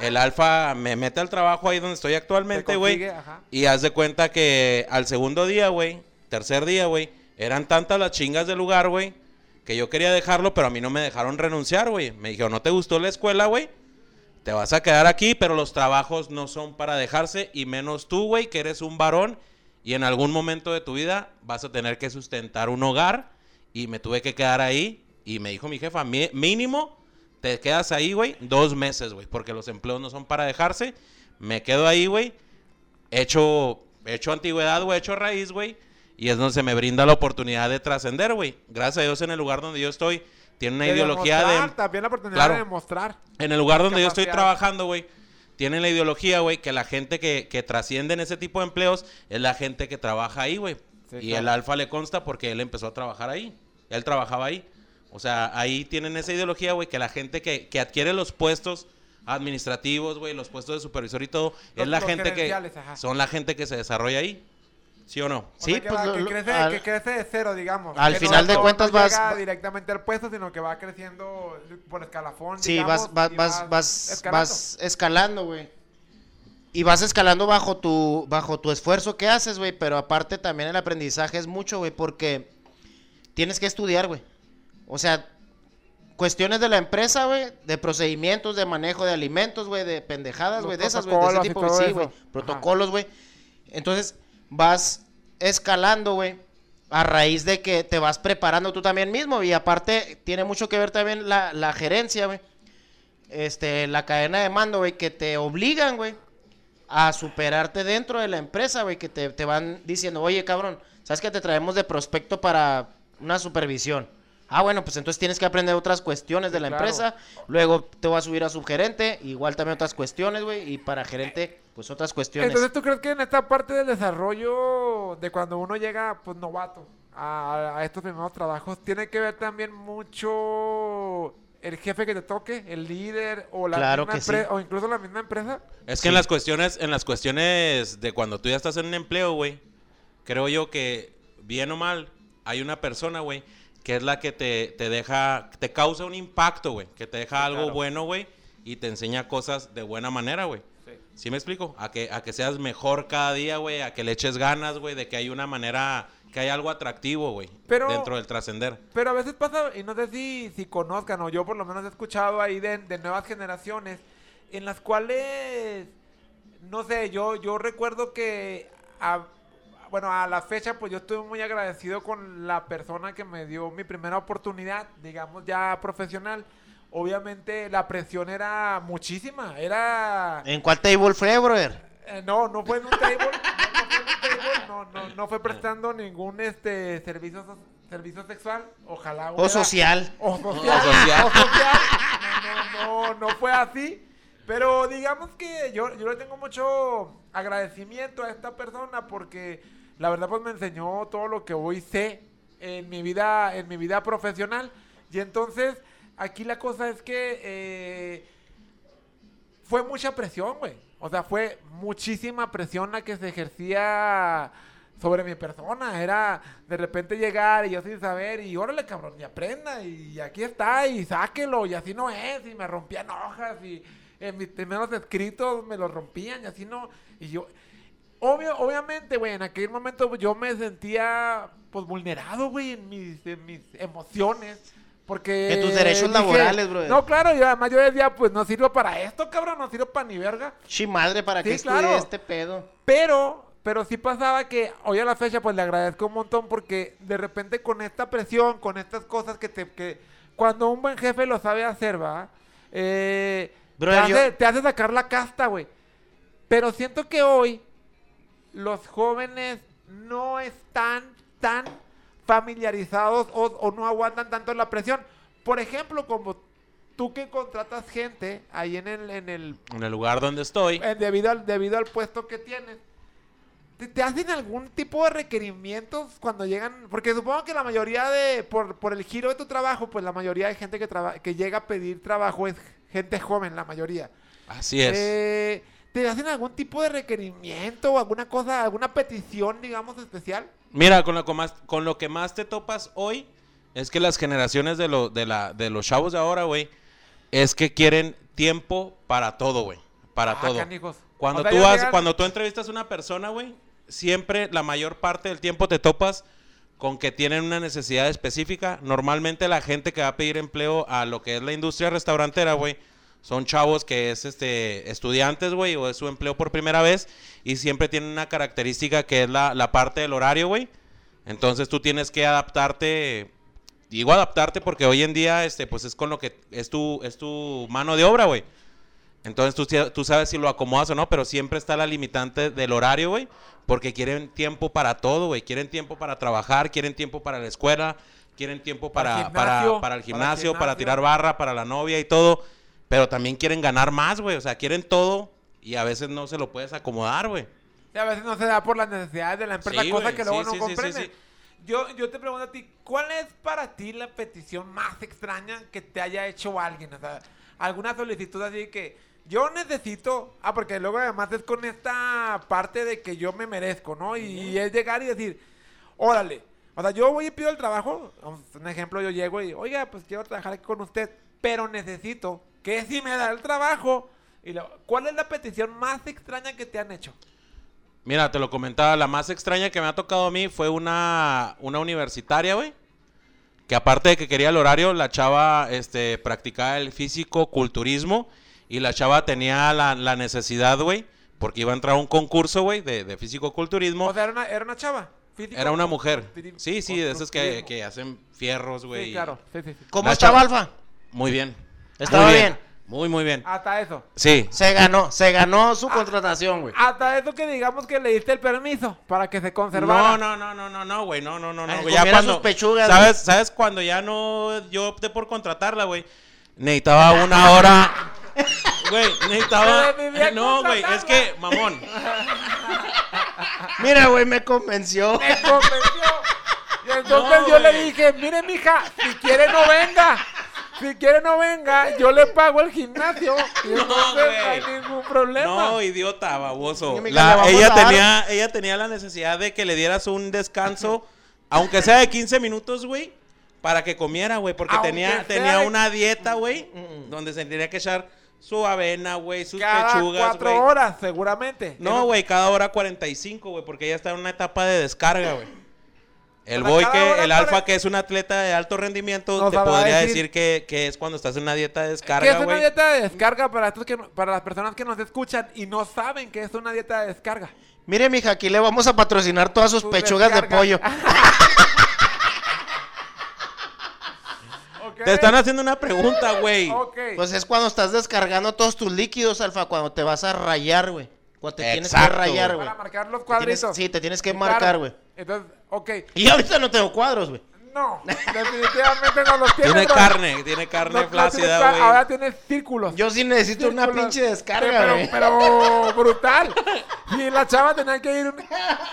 B: El Alfa me mete al trabajo ahí donde estoy actualmente,
C: Te
B: güey. Y haz de cuenta que al segundo día, güey, tercer día, güey, eran tantas las chingas del lugar, güey, que yo quería dejarlo, pero a mí no me dejaron renunciar, güey. Me dijeron, ¿no te gustó la escuela, güey? Te vas a quedar aquí, pero los trabajos no son para dejarse, y menos tú, güey, que eres un varón, y en algún momento de tu vida vas a tener que sustentar un hogar, y me tuve que quedar ahí, y me dijo mi jefa, "Mi- mínimo te quedas ahí, güey, dos meses, güey, porque los empleos no son para dejarse. Me quedo ahí, güey, hecho, hecho antigüedad, güey, hecho raíz, güey, y es donde se me brinda la oportunidad de trascender, güey. Gracias a Dios en el lugar donde yo estoy, tiene una
C: De
B: ideología de...
C: También la oportunidad
B: Claro.
C: de demostrar.
B: En el lugar donde yo estoy trabajando, güey, tienen la ideología, güey, que la gente que, que trasciende en ese tipo de empleos es la gente que trabaja ahí, güey.
C: Sí,
B: y
C: claro.
B: el alfa le consta porque él empezó a trabajar ahí. Él trabajaba ahí. O sea, ahí tienen esa ideología, güey, que la gente que, que adquiere los puestos administrativos, güey, los puestos de supervisor y todo, es la gente que
C: ajá.
B: son la gente que se desarrolla ahí. ¿Sí o no?
C: O
D: Sí,
C: sea, que,
D: pues,
C: va- que crece,
D: al-
C: que crece de cero, digamos.
D: al
C: Que
D: final de cuentas
C: no
D: vas-
C: llega
D: va-
C: directamente al puesto, sino que va creciendo por escalafón.
D: Sí,
C: digamos,
D: vas, vas, vas, vas,
C: escalando.
D: vas escalando, güey. Y vas escalando bajo tu, bajo tu esfuerzo que haces, güey. Pero aparte también el aprendizaje es mucho, güey, porque tienes que estudiar, güey. O sea, cuestiones de la empresa, güey, de procedimientos, de manejo de alimentos, güey, de pendejadas, güey, de esas, güey, de ese tipo, sí, güey, protocolos, güey. Entonces, vas escalando, güey, a raíz de que te vas preparando tú también mismo. Y aparte, tiene mucho que ver también la, la gerencia, güey. Este, la cadena de mando, güey, que te obligan, güey, a superarte dentro de la empresa, güey, que te, te van diciendo, oye, cabrón, ¿sabes que te traemos de prospecto para una supervisión? Ah, bueno, pues entonces tienes que aprender otras cuestiones de la
C: Claro.
D: empresa. Luego te vas a subir a subgerente, igual también otras cuestiones, güey. Y para gerente, pues otras cuestiones.
C: Entonces, ¿tú crees que en esta parte del desarrollo de cuando uno llega, pues novato, a, a estos primeros trabajos, tiene que ver también mucho el jefe que te toque, el líder o la
D: Claro
C: misma
D: que sí.
C: o incluso la misma empresa?
B: Es que en las cuestiones, en las cuestiones de cuando tú ya estás en un empleo, güey, creo yo que bien o mal, hay una persona, güey, que es la que te, te deja, te causa un impacto, güey, que te deja algo
C: claro.
B: bueno, güey, y te enseña cosas de buena manera, güey.
C: Sí.
B: ¿Sí me explico? A que, a que seas mejor cada día, güey, a que le eches ganas, güey, de que hay una manera, que hay algo atractivo, güey, dentro del trascender.
C: Pero a veces pasa, y no sé si, si conozcan, o yo por lo menos he escuchado ahí de, de nuevas generaciones, en las cuales, no sé, yo, yo recuerdo que, a- bueno, a la fecha, pues yo estoy muy agradecido con la persona que me dio mi primera oportunidad, digamos ya profesional. Obviamente la presión era muchísima, era...
D: ¿En cuál table fue, brother?
C: Eh, no, no fue en un table, no, no fue en un table, no, no, no fue prestando ningún este servicio servicio sexual, ojalá
D: O
C: hubiera-
D: social.
C: o social,
B: O social.
C: o social. No, no, no, no fue así. Pero digamos que yo, yo le tengo mucho agradecimiento a esta persona porque la verdad pues me enseñó todo lo que hoy sé en mi vida, en mi vida profesional. Y entonces, aquí la cosa es que eh, fue mucha presión, güey. O sea, fue muchísima presión la que se ejercía sobre mi persona. Era de repente llegar y yo sin saber, y órale, cabrón, y aprenda, y aquí está, y sáquelo, y así no es, y me rompían hojas, y en mis primeros escritos me los rompían, y así no. Y yo, obvio, obviamente, güey, en aquel momento yo me sentía, pues, vulnerado, güey, en mis, en mis emociones. Porque.
D: En tus derechos laborales, brother.
C: No, claro, yo además yo decía, pues no sirvo para esto, cabrón, no sirvo para ni verga.
D: Chi madre, ¿para
C: Sí,
D: qué estudié
C: claro.
D: este pedo?
C: Pero, pero sí pasaba que hoy a la fecha, pues le agradezco un montón porque de repente con esta presión, con estas cosas que te. que cuando un buen jefe lo sabe hacer, va. Eh,
D: Brother,
C: te,
D: yo-
C: te hace sacar la casta, güey. Pero siento que hoy los jóvenes no están tan familiarizados o, o no aguantan tanto la presión. Por ejemplo, como tú que contratas gente ahí en el, en el
B: En el lugar donde estoy,
C: eh, debido, al, debido al puesto que tienes, ¿te, te hacen algún tipo de requerimientos cuando llegan? Porque supongo que la mayoría de, por, por el giro de tu trabajo, pues la mayoría de gente que, traba- que llega a pedir trabajo es gente joven, la mayoría.
B: así es.
C: Eh, ¿te hacen algún tipo de requerimiento o alguna cosa, alguna petición, digamos, especial?
B: Mira, con lo, que más, con lo que más te topas hoy es que las generaciones de, lo, de, la, de los chavos de ahora, güey, es que quieren tiempo para todo, güey. Para
C: Ah,
B: todo.
C: canijos.
B: Cuando
C: O sea,
B: tú,
C: llegan-
B: cuando tú entrevistas a una persona, güey, siempre la mayor parte del tiempo te topas con que tienen una necesidad específica. Normalmente la gente que va a pedir empleo a lo que es la industria restaurantera, güey, son chavos que es este estudiantes, güey, o es su empleo por primera vez y siempre tienen una característica que es la, la parte del horario, güey. Entonces tú tienes que adaptarte, digo adaptarte porque hoy en día, este, pues es con lo que es tu, es tu mano de obra, güey. Entonces tú, tú sabes si lo acomodas o no, pero siempre está la limitante del horario, güey. Porque quieren tiempo para todo, güey. Quieren tiempo para trabajar, quieren tiempo para la escuela, quieren tiempo
C: Para
B: para,
C: el
B: para,
C: gimnasio,
B: para el
C: para el
B: gimnasio, para, tirar barra, para la novia y todo. Pero también quieren ganar más, güey. O sea, quieren todo y a veces no se lo puedes acomodar, güey.
C: Y a veces no se da por las necesidades de la empresa,
B: Sí,
C: cosa
B: güey,
C: que luego
B: sí,
C: no
B: sí, sí, sí,
C: comprenden.
B: sí.
C: Yo, yo te pregunto a ti, ¿cuál es para ti la petición más extraña que te haya hecho alguien? O sea, alguna solicitud así que yo necesito, ah, porque luego además es con esta parte de que yo me merezco, ¿no? Y es llegar y decir, órale, o sea, yo voy y pido el trabajo, un ejemplo, yo llego y, oiga, pues quiero trabajar aquí con usted, pero necesito que si me da el trabajo, y lo- ¿cuál es la petición más extraña que te han hecho?
B: Mira, te lo comentaba, la más extraña que me ha tocado a mí fue una, una universitaria, güey. Que aparte de que quería el horario, la chava este, practicaba el físico culturismo y la chava tenía la, la necesidad, güey, porque iba a entrar a un concurso, güey, de, de físico culturismo.
C: O sea, era una, era una chava. físico-
B: Era una mujer. Sí, sí, de esas que, que hacen fierros, güey.
C: Sí, claro. Sí, sí, sí.
D: ¿Cómo
B: La
D: estaba
B: chava-
D: Alfa?
B: Muy bien.
D: Estaba
B: Muy
D: bien.
B: Muy, muy bien.
C: Hasta eso.
B: Sí.
D: Se ganó, se ganó su contratación, güey.
C: Hasta eso que digamos que le diste el permiso para que se conservara.
B: No, no, no, no, no, no, güey, no, no, no, no.
D: Ay,
B: güey,
D: comiera sus pechugas,
B: ¿sabes, ¿Sabes cuando ya no, yo opté por contratarla, güey? Necesitaba una hora, güey, necesitaba, no, güey, es que, mamón,
D: Mira, güey, me convenció.
C: Me convenció. Y entonces
B: No,
C: yo le dije, mire mija, si quiere no venga. Si quiere no venga, yo le pago el gimnasio. Y no, hay
B: güey.
C: ningún problema.
B: no, idiota, baboso. La- ella tenía, ella tenía la necesidad de que le dieras un descanso, aunque sea de 15 minutos, güey, para que comiera, güey, porque
C: Aunque
B: tenía, tenía
C: de-
B: una dieta, güey, donde se tenía que echar su avena, güey, sus
C: Cada
B: pechugas,
C: cuatro horas, seguramente.
B: No, güey, cada hora 45, güey, porque ella está en una etapa de descarga, güey. El boy que, el
C: para-
B: alfa que es un atleta de alto rendimiento,
C: Nos
B: te podría
C: decir-
B: decir, que, que es cuando estás en una dieta de
C: ¿Qué
B: descarga,
C: es una dieta de descarga para, estos que, para las personas que nos escuchan y no saben que es una dieta de descarga?
D: Mire, mija, aquí le vamos a patrocinar todas sus
C: Sus
D: pechugas de pollo.
B: Te están haciendo una pregunta, güey.
D: Pues es cuando estás descargando todos tus líquidos, Alfa, cuando te vas a rayar, güey. Cuando te tienes que rayar, güey.
C: para marcar los
D: tienes-
C: cuadritos.
D: sí, te tienes que marcar, güey.
C: Entonces, ok.
D: Y ahorita no tengo cuadros, güey.
C: No, definitivamente no los tiene.
B: Tiene
C: bro.
B: carne, tiene carne
C: No- tiene
B: flácida, güey.
C: Ahora tienes círculos.
D: Yo sí necesito una pinche descarga,
C: pero,
D: güey.
C: pero brutal. Y la chava tenía que ir,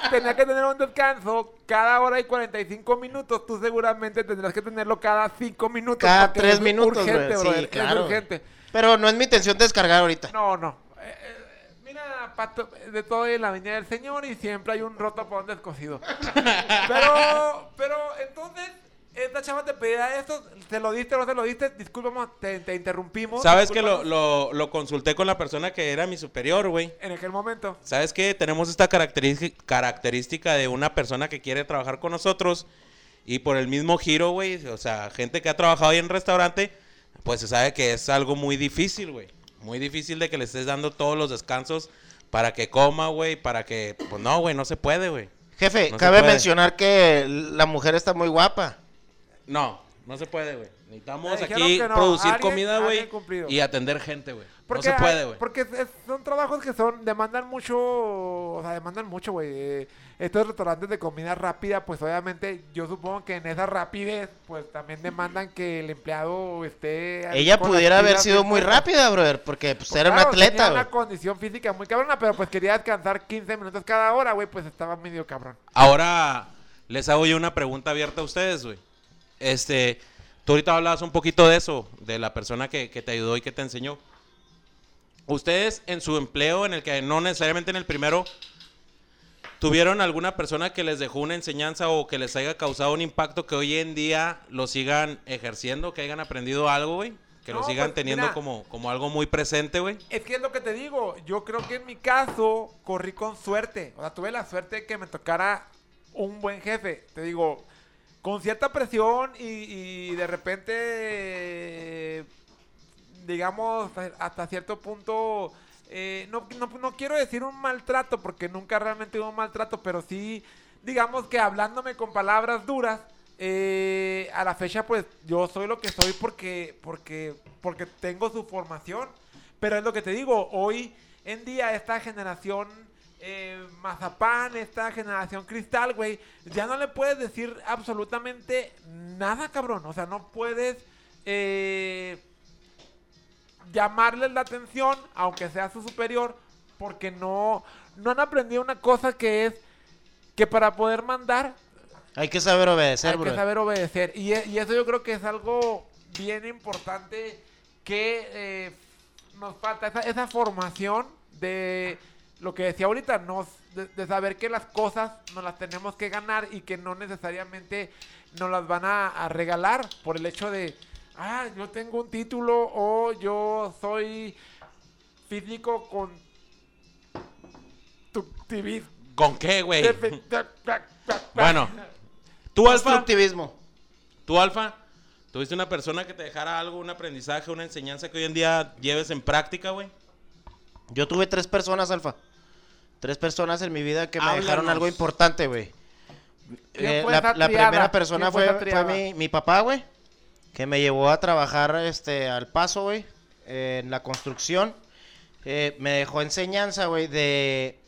C: tenía que tener un descanso cada hora y 45 minutos. Tú seguramente tendrás que tenerlo cada 5 minutos.
D: Cada
C: porque
D: tres
C: es
D: minutos,
C: urgente,
D: Sí,
C: es
D: claro.
C: urgente.
D: Pero no es mi intención descargar ahorita.
C: No, no. Pato, de todo en la viña del Señor y siempre hay un roto por un descosido. pero, pero entonces, esta chava te pedía esto, ¿te lo diste o no te lo diste? Discúlpame, te, te interrumpimos.
B: Sabes que lo, lo, lo consulté con la persona que era mi superior, güey.
C: En aquel momento.
B: ¿Sabes qué? Tenemos esta característica, característica de una persona que quiere trabajar con nosotros y por el mismo giro, güey, o sea, gente que ha trabajado ahí en restaurante, pues se sabe que es algo muy difícil, güey. Muy difícil de que le estés dando todos los descansos para que coma, güey, para que... Pues no, güey, no se puede, güey.
D: Jefe,
B: No
D: cabe mencionar que la mujer está muy guapa.
B: No, no se puede, güey. Necesitamos aquí
C: no.
B: producir
C: Alguien-
B: comida, güey, y atender gente, güey. No se puede, güey.
C: Porque es- son trabajos que son, demandan mucho, o sea, demandan mucho, güey. Estos restaurantes de comida rápida, pues obviamente yo supongo que en esa rapidez, pues también demandan que el empleado esté...
D: Ella pudiera haber sido muy rápida, brother, porque pues,
C: Pues
D: era un
C: claro,
D: atleta,
C: tenía una condición física muy cabrona, pero pues quería descansar 15 minutos cada hora, güey, pues estaba medio cabrón.
B: Ahora les hago yo una pregunta abierta a ustedes, güey. Este, tú ahorita hablabas un poquito de eso, de la persona que, que te ayudó y que te enseñó. ustedes en su empleo, en el que no necesariamente en el primero, ¿tuvieron alguna persona que les dejó una enseñanza o que les haya causado un impacto que hoy en día lo sigan ejerciendo, que hayan aprendido algo, güey? Que lo sigan
C: pues,
B: teniendo
C: mira.
B: como, como algo muy presente, güey.
C: Es que es lo que te digo. Yo creo que en mi caso corrí con suerte. O sea, tuve la suerte de que me tocara un buen jefe. Te digo, con cierta presión y, y de repente, digamos, hasta cierto punto, eh, no, no, no quiero decir un maltrato porque nunca realmente hubo un maltrato, pero sí, digamos que hablándome con palabras duras. eh, a la fecha, pues yo soy lo que soy porque, porque, porque tengo su formación. Pero es lo que te digo, hoy en día esta generación eh, mazapán, esta generación cristal, güey, ya no le puedes decir absolutamente nada, cabrón. O sea, no puedes eh, llamarles la atención, aunque sea su superior, porque no, no han aprendido una cosa que es que para poder mandar
D: Hay que saber obedecer,
C: hay
D: bro.
C: que saber obedecer. Y, e- y eso yo creo que es algo bien importante que eh, nos falta, esa, esa formación de lo que decía ahorita, nos, de, de saber que las cosas nos las tenemos que ganar y que no necesariamente nos las van a, a regalar por el hecho de, ah, yo tengo un título o yo soy físico con tu TV.
B: ¿Con qué, güey? Bueno, tú, Alfa,
D: Constructivismo.
B: tú, Alfa, ¿tuviste una persona que te dejara algo, un aprendizaje, una enseñanza que hoy en día lleves en práctica, güey?
D: Yo tuve tres personas, Alfa. Tres personas en mi vida que me dejaron algo importante, güey.
C: ¿Quién
D: Eh, la, la primera persona
C: ¿Quién fue
D: fue, mi, mi papá, güey. Que me llevó a trabajar este, al paso, güey. eh, en la construcción. Eh, me dejó enseñanza, güey, de...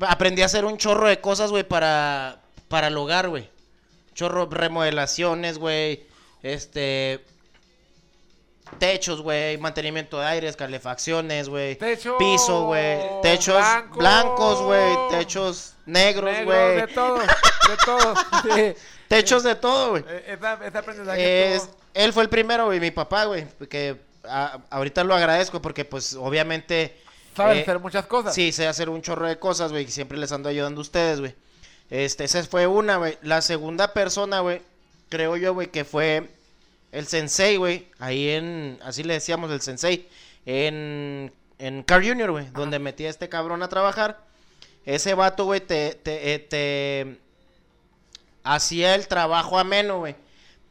D: Aprendí a hacer un chorro de cosas, güey, para, para el hogar, güey. Chorro, remodelaciones, güey. Este... Techos, güey. Mantenimiento de aires, calefacciones, güey.
C: Techo
D: Piso, güey. Techos
C: blanco.
D: blancos, güey. Techos negros, güey.
C: de todos, de todos. sí.
D: Techos de todo, güey.
C: Eh, Esa, esa aprendizaje
D: Es-
C: estuvo-
D: él fue el primero, güey, mi papá, güey. Que a- ahorita lo agradezco porque, pues, obviamente.
C: Saben
D: eh,
C: hacer muchas cosas.
D: Sí, sé hacer un chorro de cosas, güey. Siempre les ando ayudando a ustedes, güey. Este, esa fue una, güey. La segunda persona, güey, creo yo, güey, que fue el sensei, güey. Ahí en, así le decíamos, el sensei. En, en Car Junior, güey. Donde metí a este cabrón a trabajar. Ese vato, güey, te, te, eh, te hacía el trabajo ameno, güey.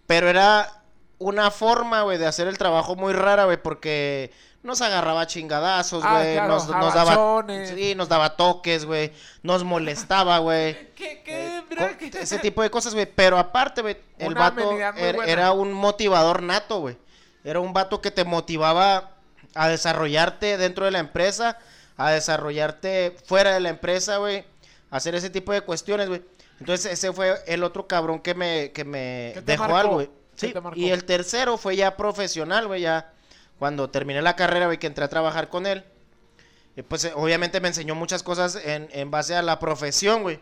D: Pero era una forma, güey, de hacer el trabajo muy rara, güey, porque nos agarraba a chingadazos,
C: Ah,
D: güey.
C: claro,
D: nos, nos daba, sí, nos daba toques, güey. Nos molestaba, güey.
C: ¿Qué, qué?
D: Eh,
C: que-
D: Ese tipo de cosas, güey. Pero aparte, güey, el
C: Una
D: vato er- era un motivador nato, güey. Era un vato que te motivaba a desarrollarte dentro de la empresa, a desarrollarte fuera de la empresa, güey. Hacer ese tipo de cuestiones, güey. Entonces, ese fue el otro cabrón que me, que me
C: ¿Qué te
D: dejó
C: marcó?
D: algo, y el tercero fue ya profesional, güey, ya cuando terminé la carrera, güey, que entré a trabajar con él. Y pues eh, obviamente me enseñó muchas cosas en, en base a la profesión, güey.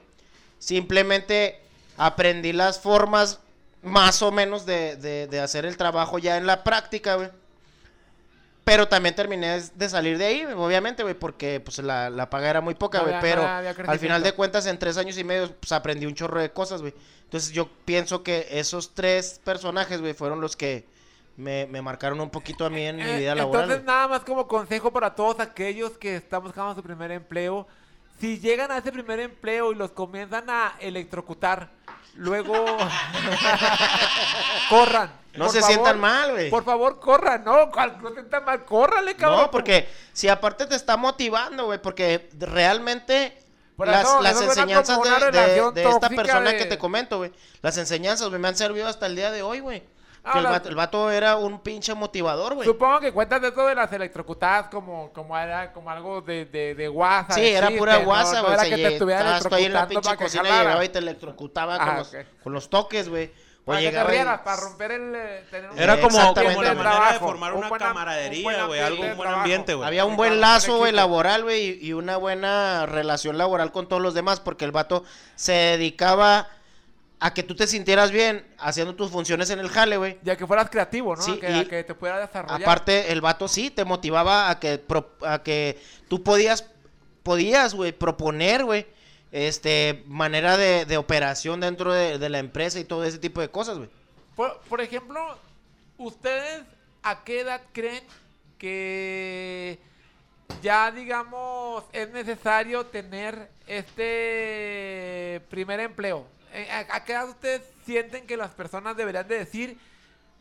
D: Simplemente aprendí las formas más o menos de, de- de hacer el trabajo ya en la práctica, güey. Pero también terminé de salir de ahí, obviamente, güey, porque pues la, la paga era muy poca, güey. Pero
C: no
D: al final de cuentas, en tres años y medio, pues aprendí un chorro de cosas, güey. Entonces yo pienso que esos tres personajes, güey, fueron los que me, me marcaron un poquito a mí en mi
C: Eh,
D: vida laboral.
C: Entonces, nada más como consejo para todos aquellos que están buscando su primer empleo. Si llegan a ese primer empleo y los comienzan a electrocutar, luego corran.
D: No se
C: favor.
D: sientan mal, güey.
C: Por favor, corran. No, no se sientan mal. Córrale, cabrón.
D: No, porque si aparte te está motivando, güey, porque realmente
C: Por
D: las,
C: eso-
D: las
C: eso suena
D: enseñanzas de, esta persona
C: de-
D: que te comento, güey, las enseñanzas, me han servido hasta el día de hoy, güey. Que el, vato, el vato era un pinche motivador, güey.
C: Supongo que cuentas de eso de las electrocutadas como, como era como algo de, de, de guasa.
D: Sí,
C: de
D: era
C: chiste,
D: pura
C: ¿no?
D: guasa,
C: no
D: güey.
C: era
D: o sea,
C: que te estuvieran
D: ahí en la
C: electrocutando
D: pinche cocina y llegaba y te electrocutaba con,
C: Ah,
D: los,
C: ok.
D: con los toques, güey. O
C: Para que te
D: llegaba y-
C: rieras, para romper el... eh, tener un
B: Era como, como la manera de
C: trabajo,
B: formar
C: un
B: una camaradería, güey, algo, un buen ambiente, güey.
D: Había un buen lazo, güey, laboral, güey, y una buena relación laboral con todos los demás, porque el vato se dedicaba a que tú te sintieras bien haciendo tus funciones en el jale, güey.
C: Ya que fueras creativo, ¿no?
D: Sí,
C: a, que,
D: y-
C: a que te puedas desarrollar.
D: Aparte, el vato sí te motivaba a que, pro- a que tú podías, podías, güey, proponer, güey, este, manera de, de operación dentro de, de la empresa y todo ese tipo de cosas, güey.
C: Por, por ejemplo, ¿ustedes a qué edad creen que ya, digamos, es necesario tener este primer empleo? Eh, ¿A, qué edad ustedes sienten que las personas deberían de decir,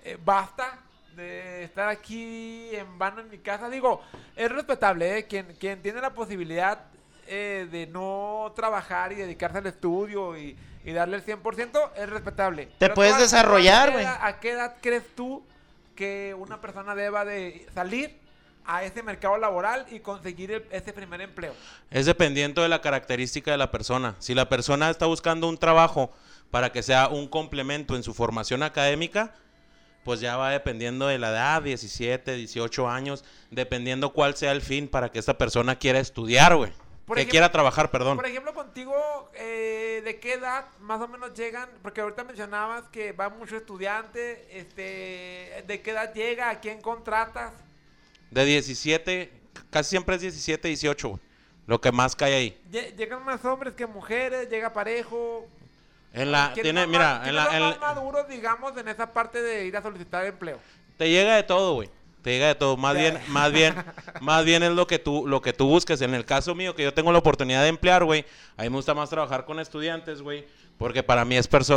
C: eh, basta de estar aquí en vano en mi casa? Digo, es respetable, ¿eh? Quien, quien tiene la posibilidad eh, de no trabajar y dedicarse al estudio y, y darle el 100% es respetable. Pero
D: puedes
C: tú, ¿a-
D: desarrollar,
C: ¿a qué
D: güey.
C: ¿A qué edad crees tú que una persona deba de salir a ese mercado laboral y conseguir el- ese primer empleo?
B: Es dependiendo de la característica de la persona. Si la persona está buscando un trabajo para que sea un complemento en su formación académica, pues ya va dependiendo de la edad, 17, 18 años, dependiendo cuál sea el fin para que esta persona quiera estudiar, güey. Que
C: ejemplo-
B: quiera trabajar, perdón.
C: Por ejemplo, contigo, eh, ¿de qué edad más o menos llegan? Porque ahorita mencionabas que va mucho estudiante, este, ¿de qué edad llega? ¿A quién contratas?
B: De 17, casi siempre es 17, 18, güey. Lo que más cae ahí.
C: Lle- ¿Llegan más hombres que mujeres? ¿Llega parejo?
B: En la,
C: ¿Quiénes
B: tiene,
C: son
B: mira,
C: más-
B: en la, en
C: más maduros, digamos, en esa parte de ir a solicitar empleo?
B: te llega de todo, güey. Te llega de todo. Más bien, más bien, más bien es lo que tú, lo que tú busques. En el caso mío, que yo tengo la oportunidad de emplear, güey. A mí me gusta más trabajar con estudiantes, güey. Porque para mí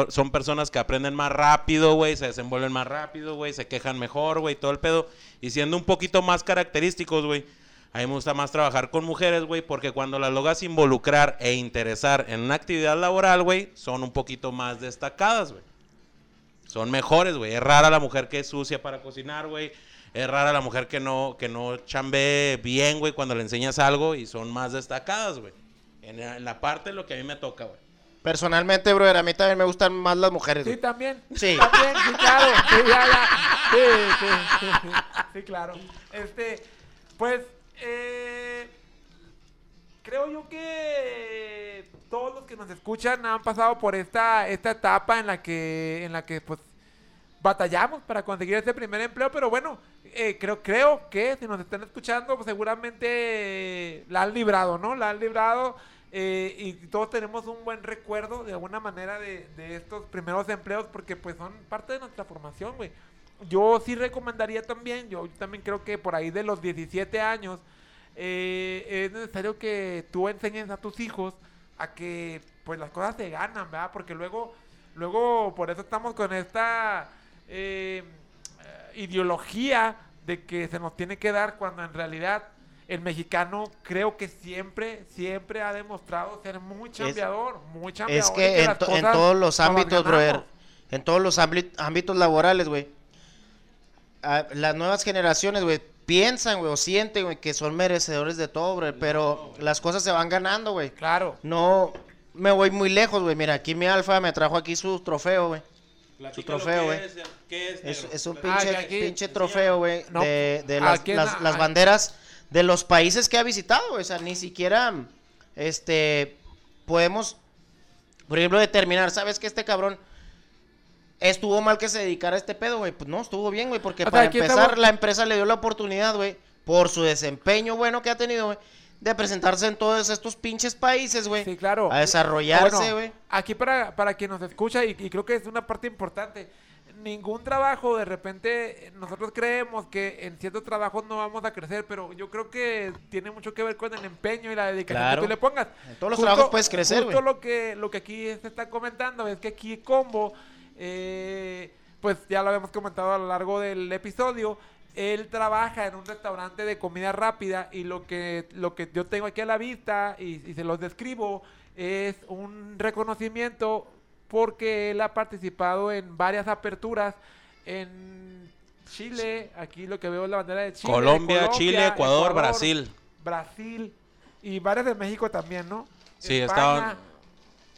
B: son personas que aprenden más rápido, güey. Se desenvuelven más rápido, güey. Se quejan mejor, güey. Todo el pedo. Y siendo un poquito más característicos, güey. A mí me gusta más trabajar con mujeres, güey, porque cuando las logras involucrar e interesar en una actividad laboral, güey, son un poquito más destacadas, güey. Son mejores, güey. Es rara la mujer que es sucia para cocinar, güey. Es rara la mujer que no, que no bien, güey, cuando le enseñas algo y son más destacadas, güey. En, en la parte de lo que a mí me toca, güey.
D: Personalmente, brother, a mí también me gustan más las mujeres,
C: Sí, también.
D: Sí.
C: También, sí, claro. Sí, ya, ya. Sí, sí, sí, sí, sí, claro. Este, pues, eh, creo yo que todos los que nos escuchan han pasado por esta, esta etapa en la que, en la que, pues, batallamos para conseguir ese primer empleo, pero bueno, eh, creo, creo que si nos están escuchando, pues seguramente la han librado, ¿no? La han librado eh, y todos tenemos un buen recuerdo de alguna manera de, de estos primeros empleos porque pues son parte de nuestra formación, güey. Yo sí recomendaría también, yo, yo también creo que por ahí de los 17 años eh, es necesario que tú enseñes a tus hijos a que pues las cosas se ganan, ¿verdad? Porque luego, luego por eso estamos con esta eh, eh, ideología de que se nos tiene que dar cuando en realidad el mexicano creo que siempre, siempre ha demostrado ser muy chambeador, muy chambeador.
D: Es que en, to- en todos los ámbitos, brother, en todos los ámbit- ámbitos laborales, güey, ah, las nuevas generaciones, güey, piensan, güey, o sienten, güey, que son merecedores de todo, brother, pero las cosas se van ganando, güey.
C: Claro.
D: No me voy muy lejos, güey. Mira, aquí mi alfa me trajo aquí su trofeo, güey. Su trofeo, güey.
B: ¿Qué es,
D: Es, es un
C: Ah,
D: pinche,
C: aquí-
D: pinche trofeo, güey,
C: No,
D: de, de las, banderas de los países que ha visitado. O sea, ni siquiera, este, podemos, por ejemplo, determinar, ¿sabes que este cabrón estuvo mal que se dedicara a este pedo, güey? Pues no, estuvo bien, güey, porque
C: O sea,
D: para empezar,
C: estamos-
D: la empresa le dio la oportunidad, güey, por su desempeño bueno que ha tenido, güey, de presentarse en todos estos pinches países, güey.
C: Sí, claro.
D: A desarrollarse,
C: Bueno,
D: güey.
C: Aquí para, para quien nos escucha, y, y creo que es una parte importante, ningún trabajo, de repente, nosotros creemos que en ciertos trabajos no vamos a crecer, pero yo creo que tiene mucho que ver con el empeño y la dedicación
D: Claro.
C: que tú le pongas.
D: En todos los trabajos puedes crecer,
C: Justo lo que, lo que aquí se está comentando es que aquí Combo, eh, pues ya lo habíamos comentado a lo largo del episodio, él trabaja en un restaurante de comida rápida y lo que, lo que yo tengo aquí a la vista y, y se los describo es un reconocimiento porque él ha participado en varias aperturas en Chile, aquí lo que veo es la bandera de Chile,
B: Colombia, Chile, Ecuador, Brasil.
C: Brasil y varias de México también, ¿no?
B: Sí,
C: España,
B: estaban-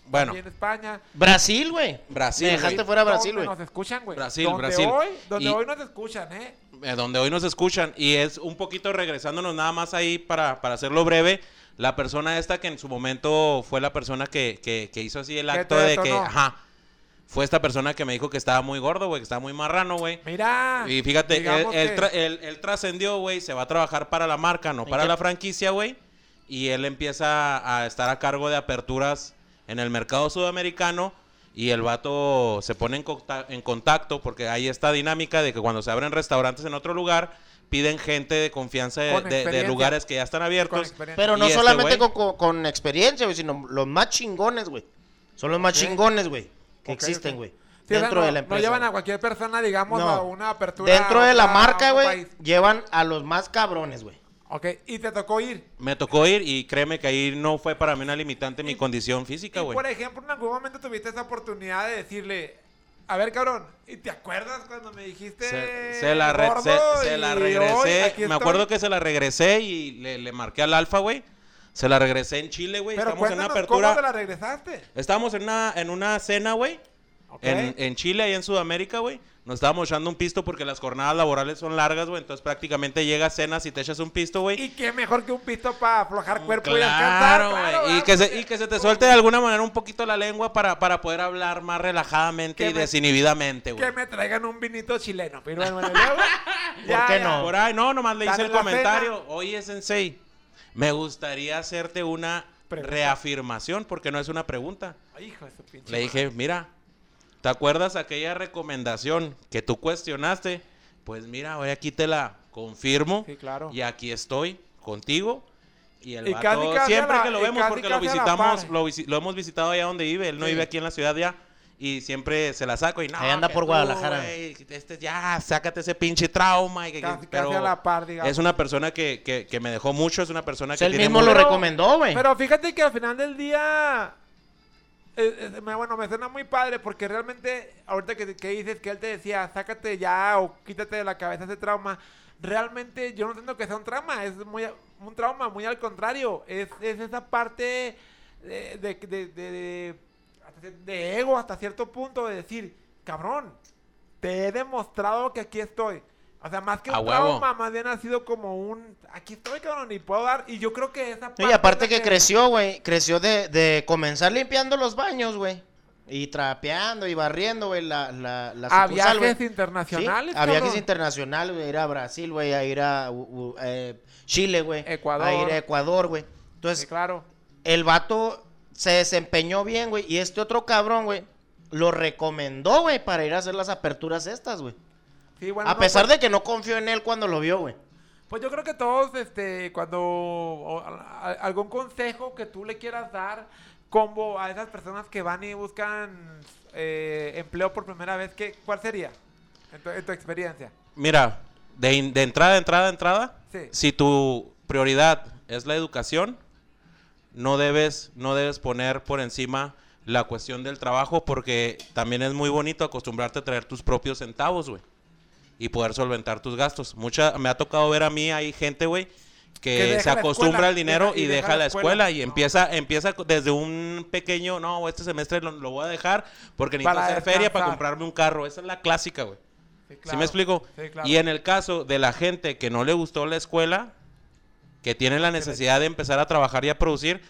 B: Bueno,
C: también España.
D: Brasil, güey.
B: Brasil,
D: Me dejaste
B: güey.
D: fuera Brasil,
C: Donde
D: güey.
C: nos escuchan, güey.
B: Brasil,
C: donde
B: Brasil.
C: Hoy, donde
B: Y-
C: hoy nos escuchan, ¿eh?
B: eh, donde hoy nos escuchan. Y es un poquito regresándonos nada más ahí para, para hacerlo breve. La persona esta que en su momento fue la persona que, que- que hizo así el acto de que, ajá, fue esta persona que me dijo que estaba muy gordo, güey, que estaba muy marrano, güey.
C: Mira.
B: Y fíjate, él, él tra- él- él trascendió, güey, se va a trabajar para la marca, no
D: ¿En
B: para
D: qué?
B: la franquicia, güey. Y él empieza a estar a cargo de aperturas en el mercado sudamericano. Y el vato se pone en, en contacto porque hay esta dinámica de que cuando se abren restaurantes en otro lugar, piden gente de confianza de,
C: Con
B: de- de
C: experiencia.
B: lugares que ya están abiertos.
D: Pero no
B: este
D: solamente con, experiencia, güey, sino los más chingones, güey. Son los más chingones, güey, que existen, güey.
C: Sí, o sea,
D: dentro
C: no,
D: de la
C: No
D: empresa.
C: llevan a cualquier persona, digamos,
D: No.
C: a una apertura.
D: Dentro de la
C: a
D: marca, güey, llevan a los más cabrones, güey.
C: Ok, y te tocó ir.
B: Me tocó ir y créeme que ahí no fue para mí una limitante mi condición física,
C: Y
B: güey.
C: por ejemplo, en algún momento tuviste esa oportunidad de decirle, a ver, cabrón, ¿y te acuerdas cuando me dijiste
B: Se, se la, re- se- se la regresé. Me
C: estoy"?
B: acuerdo que se la regresé y le, le marqué al Alfa, güey. Se la regresé en Chile, güey.
C: Pero
B: Estamos en una
C: cómo te la
B: apertura.
C: regresaste.
B: Estábamos en una, en una cena, güey. En, en Chile y en Sudamérica, güey. Nos estábamos echando un pisto porque las jornadas laborales son largas, güey. Entonces prácticamente llegas cenas y te echas un pisto, güey.
C: Y qué mejor que un pisto para aflojar cuerpo y descansar.
B: Claro, güey.
C: claro,
B: y, que se, y que se te suelte de alguna manera un poquito la lengua para, para poder hablar más relajadamente
C: Que
B: y
C: me-
B: desinhibidamente, güey.
C: Que me traigan un vinito chileno. Pero bueno, ya,
D: qué
C: ya.
D: no?
B: Por ahí, no, nomás le hice el comentario. Oye, Sensei, me gustaría hacerte una
C: Pregunta.
B: reafirmación, porque no es una pregunta.
C: Ay, hijo de su pinche
B: Le dije, mira, ¿te acuerdas aquella recomendación que tú cuestionaste? Pues mira, hoy aquí te la confirmo.
C: Sí, claro.
B: Y aquí estoy contigo. Y el
C: Y
B: vato,
C: casi, casi
B: siempre
C: a la-
B: que lo vemos,
C: casi,
B: porque lo visitamos, lo, visi- lo hemos visitado allá donde vive. Él no
C: Sí.
B: vive aquí en la ciudad ya. Y siempre se la saco y no.
D: Ahí anda por
B: tú,
D: Guadalajara.
B: güey, este, ya, sácate ese pinche trauma. Y que,
C: Casi,
B: pero
C: casi a la par, digamos.
B: es una persona que, que, que me dejó mucho, es una persona
D: O
B: que
D: él
B: tiene
D: mismo
B: muy-
D: lo recomendó, güey.
C: Pero fíjate que al final del día, eh, eh, bueno, me suena muy padre porque realmente, ahorita que, dices que él te decía, sácate ya o quítate de la cabeza ese trauma, realmente yo no entiendo que sea un trauma, es muy, un trauma, muy al contrario, es, es esa parte de ego hasta cierto punto de decir, cabrón, te he demostrado que aquí estoy. O sea, más que
B: A
C: un
B: huevo.
C: trauma, más bien ha sido como un, aquí estoy, cabrón, y puedo dar, y yo creo que esa parte...
D: Y aparte
C: la
D: que creció, güey. Creció de, de comenzar limpiando los baños, güey. Y trapeando y barriendo, güey, la, la, la
C: A
D: sucursal,
C: viajes
D: güey.
C: internacionales,
D: Sí, a viajes internacionales, güey. Ir a Brasil, güey. A ir a u- u- eh, Chile, güey.
C: Ecuador.
D: A ir a Ecuador, güey. Entonces,
C: Sí, claro.
D: el vato se desempeñó bien, güey. Y este otro cabrón, güey, lo recomendó, güey, para ir a hacer las aperturas estas, güey.
C: Sí, bueno,
D: A
C: no,
D: pesar
C: pues,
D: de que no confió en él cuando lo vio, güey.
C: Pues yo creo que todos, este, cuando o, a- a- algún consejo que tú le quieras dar, combo a esas personas que van y buscan eh, empleo por primera vez, ¿qué, ¿cuál sería? En tu, en tu experiencia.
B: Mira, de, in- de entrada, entrada, entrada,
C: Sí.
B: si tu prioridad es la educación, no debes, no debes poner por encima la cuestión del trabajo porque también es muy bonito acostumbrarte a traer tus propios centavos, güey. Y poder solventar tus gastos. Mucha, me ha tocado ver a mí, hay gente, güey,
C: Que
B: se acostumbra al dinero y,
C: y
B: deja, la escuela, y
C: No.
B: empieza, empieza desde un pequeño, no, este semestre lo, lo voy a dejar porque necesito
C: Para
B: hacer feria para
C: descansar.
B: comprarme un carro. Esa es la clásica, güey.
C: Sí,
B: ¿Sí
C: claro.
B: me explico?
C: Sí, claro.
B: Y en el caso de la gente que no le gustó la escuela, que tiene la necesidad de empezar a trabajar y a producir,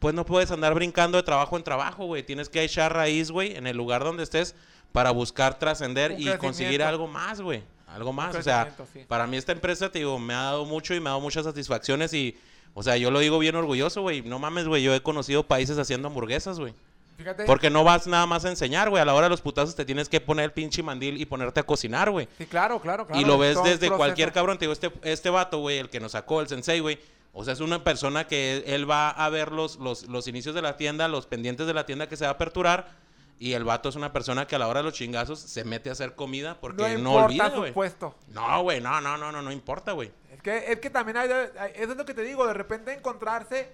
B: pues no puedes andar brincando de trabajo en trabajo, güey. Tienes que echar raíz, güey, en el lugar donde estés para buscar trascender y conseguir algo más, güey. Algo más. O sea,
C: sí.
B: para mí esta empresa, te digo, me ha dado mucho y me ha dado muchas satisfacciones y, o sea, yo lo digo bien orgulloso, güey. No mames, güey, yo he conocido países haciendo hamburguesas, güey.
C: Fíjate.
B: Porque no vas nada más a enseñar, güey. A la hora de los putazos te tienes que poner el pinche mandil y ponerte a cocinar, güey.
C: Sí, claro, claro, claro.
B: Y lo
C: es
B: ves desde cualquier cabrón. Te digo, este, este vato, güey, el que nos sacó, el sensei, güey. O sea, es una persona que él va a ver los, los, los inicios de la tienda, los pendientes de la tienda que se va a aperturar. Y el vato es una persona que a la hora de los chingazos se mete a hacer comida porque
C: No
B: no, olvida,
C: su
B: güey.
C: puesto.
B: No, güey, no, no, no, no, no importa, güey.
C: Es que, es que también hay, hay- eso es lo que te digo, de repente encontrarse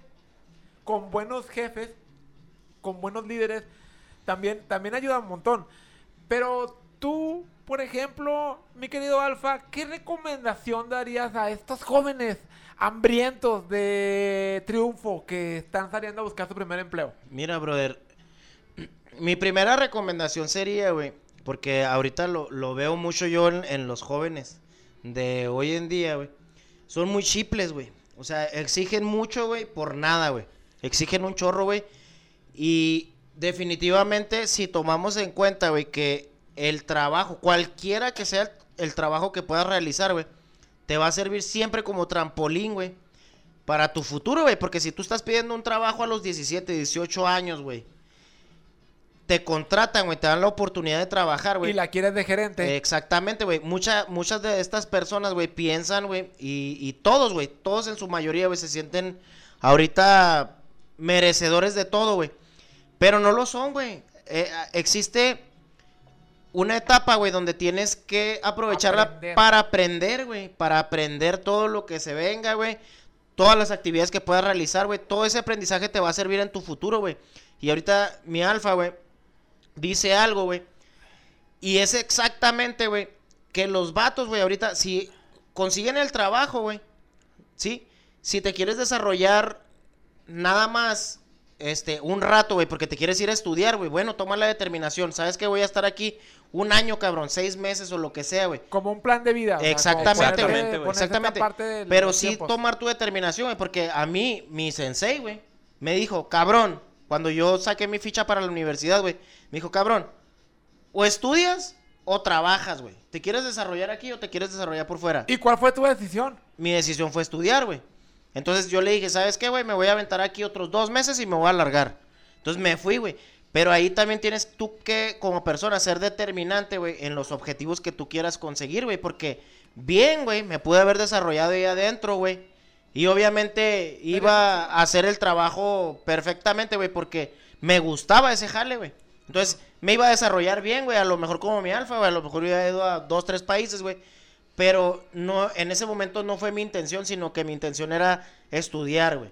C: con buenos jefes, con buenos líderes, también, también ayuda un montón. Pero tú, por ejemplo, mi querido Alfa, ¿qué recomendación darías a estos jóvenes hambrientos de triunfo que están saliendo a buscar su primer empleo?
D: Mira, brother. Mi primera recomendación sería, güey, porque ahorita lo, lo veo mucho yo en, los jóvenes de hoy en día, güey. Son muy chiples, güey. O sea, exigen mucho, güey, por nada, güey. Exigen un chorro, güey. Y definitivamente, si tomamos en cuenta, güey, que el trabajo, cualquiera que sea el, el trabajo que puedas realizar, güey, te va a servir siempre como trampolín, güey, para tu futuro, güey. Porque si tú estás pidiendo un trabajo a los 17, 18 años, güey, te contratan, güey, te dan la oportunidad de trabajar, güey.
C: Y la quieres de gerente.
D: Exactamente, güey. Mucha, muchas de estas personas, güey, piensan, güey, y, y todos, güey, todos en su mayoría, güey, se sienten ahorita merecedores de todo, güey. Pero no lo son, güey. Eh, existe una etapa, güey, donde tienes que aprovecharla
C: Aprender.
D: para aprender, güey. Para aprender todo lo que se venga, güey. Todas las actividades que puedas realizar, güey. Todo ese aprendizaje te va a servir en tu futuro, güey. Y ahorita mi alfa, güey, dice algo, güey. Y es exactamente, güey, que los vatos, güey, ahorita, si consiguen el trabajo, güey, ¿sí? Si te quieres desarrollar nada más, este, un rato, güey, porque te quieres ir a estudiar, güey, bueno, toma la determinación. Sabes que voy a estar aquí un año, cabrón, seis meses o lo que sea, güey.
C: Como un plan de vida.
D: Exactamente,
B: güey.
D: Exactamente.
C: parte
D: Pero sí tomar tu determinación, güey, porque a mí, mi sensei, güey, me dijo, cabrón, cuando yo saqué mi ficha para la universidad, güey, me dijo, cabrón, o estudias o trabajas, güey. ¿Te quieres desarrollar aquí o te quieres desarrollar por fuera?
C: ¿Y cuál fue tu decisión?
D: Mi decisión fue estudiar, güey. Entonces yo le dije, ¿sabes qué, güey? Me voy a aventar aquí otros dos meses y me voy a alargar. Entonces me fui, güey. Pero ahí también tienes tú que, como persona, ser determinante, güey, en los objetivos que tú quieras conseguir, güey. Porque bien, güey, me pude haber desarrollado ahí adentro, güey. Y obviamente iba a hacer el trabajo perfectamente, güey, porque me gustaba ese jale, güey. Entonces me iba a desarrollar bien, güey, a lo mejor como mi alfa, güey, a lo mejor hubiera ido a dos, tres países, güey. Pero no, en ese momento no fue mi intención, sino que mi intención era estudiar, güey.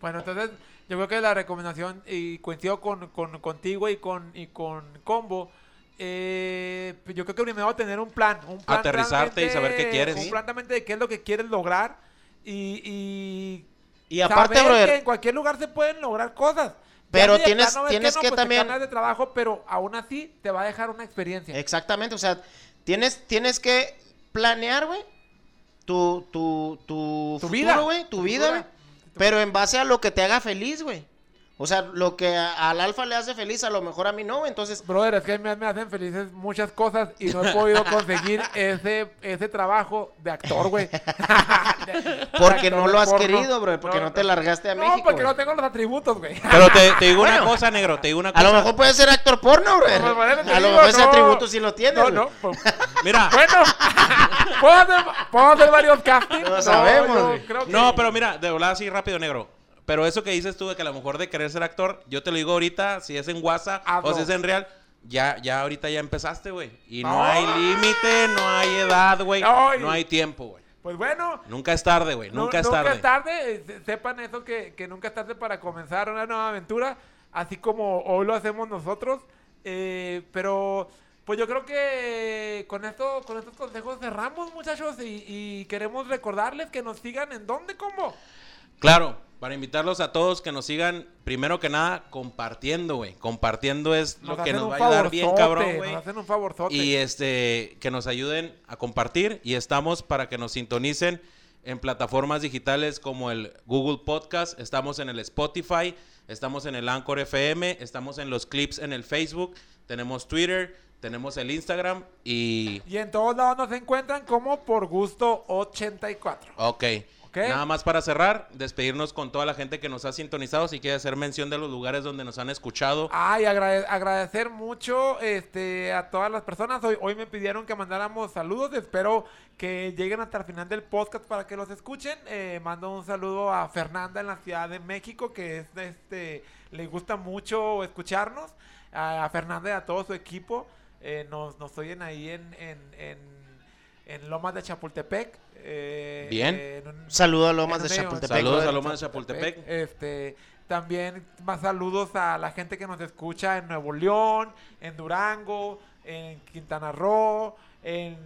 C: Bueno, entonces yo creo que la recomendación, y coincido con, con- contigo y con, y con Combo, eh, yo creo que primero tener un plan. Un plan
B: Aterrizarte y saber qué quieres.
C: Un
B: Sí.
C: plan de qué es lo que quieres lograr y, y
D: Y aparte,
C: saber
D: brother,
C: que en cualquier lugar se pueden lograr cosas.
D: Pero tienes- tienes
C: no,
D: que
C: pues te
D: también-
C: de trabajo, pero aún así te va a dejar una experiencia.
D: Exactamente, o sea, tienes, tienes que planear, güey, tu, tu, tu,
C: Tu
D: futuro,
C: vida.
D: güey, tu
C: Tu
D: vida,
C: vida.
D: güey. Pero en base a lo que te haga feliz, güey. O sea, lo que a- al alfa le hace feliz, a lo mejor a mí no, güey. Entonces,
C: Brother, es que me, me hacen felices muchas cosas y no he podido conseguir ese, ese trabajo de actor, güey.
D: Porque
C: de
D: no
C: actor
D: lo has
C: porno.
D: querido, bro, porque no, te largaste a
C: No,
D: México.
C: porque
D: güey.
C: no tengo los atributos, güey.
B: Pero te, te digo una cosa, negro, te digo una
D: A
B: cosa.
D: lo mejor puedes ser actor porno,
C: eso te
D: A lo mejor ese
C: no.
D: atributo sí lo tienes.
C: No,
D: güey.
C: no. pues,
B: Mira,
C: bueno, ¿puedo hacer, puedo hacer varios castings.
D: No sabemos,
C: yo
D: güey.
C: creo que-
B: no, pero mira, de volar así rápido, negro. Pero eso que dices tú de que a lo mejor de querer ser actor, yo te lo digo ahorita, si es en WhatsApp o si es en real, ya, ya ahorita ya empezaste, güey. Y no,
C: No.
B: hay límite, no hay edad, güey.
C: No,
B: No hay tiempo, güey.
C: Pues bueno.
B: Nunca es tarde, güey.
C: nu-
B: Nunca es tarde.
C: Nunca es tarde. eh, se- Sepan eso que, que nunca es tarde para comenzar una nueva aventura. Así como hoy lo hacemos nosotros. Eh, pero pues yo creo que con esto, con estos consejos cerramos, muchachos. Y, y queremos recordarles que nos sigan en dónde, combo.
B: Claro, para invitarlos a todos que nos sigan, primero que nada, compartiendo, güey. Compartiendo es lo que nos va a ayudar bien, cabrón, güey.
C: Nos hacen un favorzote.
B: Y este, que nos ayuden a compartir y estamos para que nos sintonicen en plataformas digitales como el Google Podcast, estamos en el Spotify, estamos en el Anchor FM, estamos en los clips en el Facebook, tenemos Twitter, tenemos el Instagram y...
C: Y en todos lados nos encuentran como por gusto 84.
B: Ok. Nada más para cerrar, despedirnos con toda la gente que nos ha sintonizado. Si quiere hacer mención de los lugares donde nos han escuchado.
C: Ay, agrade- agradecer mucho este, a todas las personas. Hoy, hoy me pidieron que mandáramos saludos. Espero que lleguen hasta el final del podcast para que los escuchen. Eh, mando un saludo a Fernanda en la Ciudad de México, que es este, le gusta mucho escucharnos. A, a Fernanda y a todo su equipo. Eh, nos, nos oyen ahí en, en, en, en Lomas de Chapultepec. Eh,
B: Bien.
C: en un-
D: Saludo a Lomas de Chapultepec.
B: Saludos a Lomas de Chapultepec.
C: Este, también más saludos a la gente que nos escucha en Nuevo León, en Durango, en Quintana Roo, en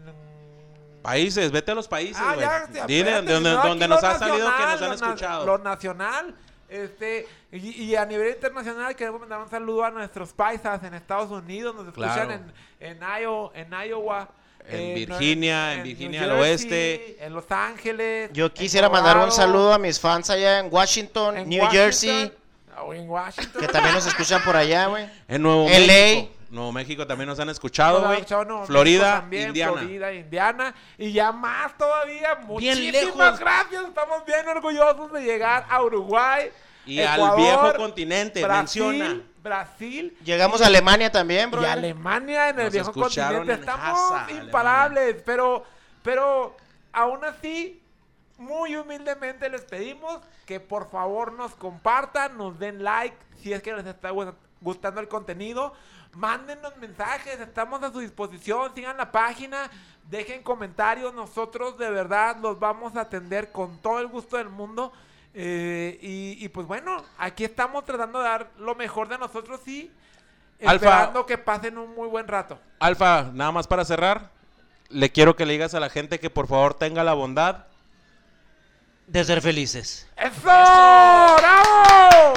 B: Países, vete a los países,
C: Ah, ya,
B: Dile
C: espérate,
B: donde,
C: no,
B: nos ha salido que nos han escuchado.
C: Lo nacional, este, y, y a nivel internacional queremos mandar un saludo a nuestros paisas en Estados Unidos, nos escuchan
B: Claro.
C: en, en, Io- en Iowa.
B: En
C: eh,
B: Virginia, en Virginia al
C: Jersey,
B: oeste.
C: En Los Ángeles.
D: Yo quisiera mandar un saludo a mis fans allá en Washington,
C: en
D: New
C: Washington.
D: Jersey.
C: O en Washington.
D: Que también nos escuchan por allá, güey.
B: En Nuevo
D: LA.
B: México. Nuevo México también nos han escuchado, güey.
C: México
B: Florida,
C: también,
B: Indiana.
C: Florida, Indiana. Y ya más todavía.
B: Bien
C: Muchísimas
B: lejos.
C: gracias. Estamos bien orgullosos de llegar a Uruguay.
B: Y al viejo continente,
C: Brasil,
B: menciona.
C: Brasil.
D: Llegamos a Alemania también, bro.
C: Y Alemania en el
B: Nos
C: viejo continente.
B: en
C: Estamos imparables. Pero, pero aún así, muy humildemente les pedimos que por favor nos compartan, nos den like si es que les está gu- gustando el contenido. Mándenos mensajes, estamos a su disposición, sigan la página, dejen comentarios, nosotros de verdad los vamos a atender con todo el gusto del mundo. Eh, y, y pues bueno, aquí estamos tratando de dar lo mejor de nosotros y
B: Alfa.
C: esperando que pasen un muy buen rato.
B: Alfa, nada más para cerrar, le quiero que le digas a la gente que por favor tenga la bondad
D: De ser felices.
C: ¡Eso! ¡Bravo!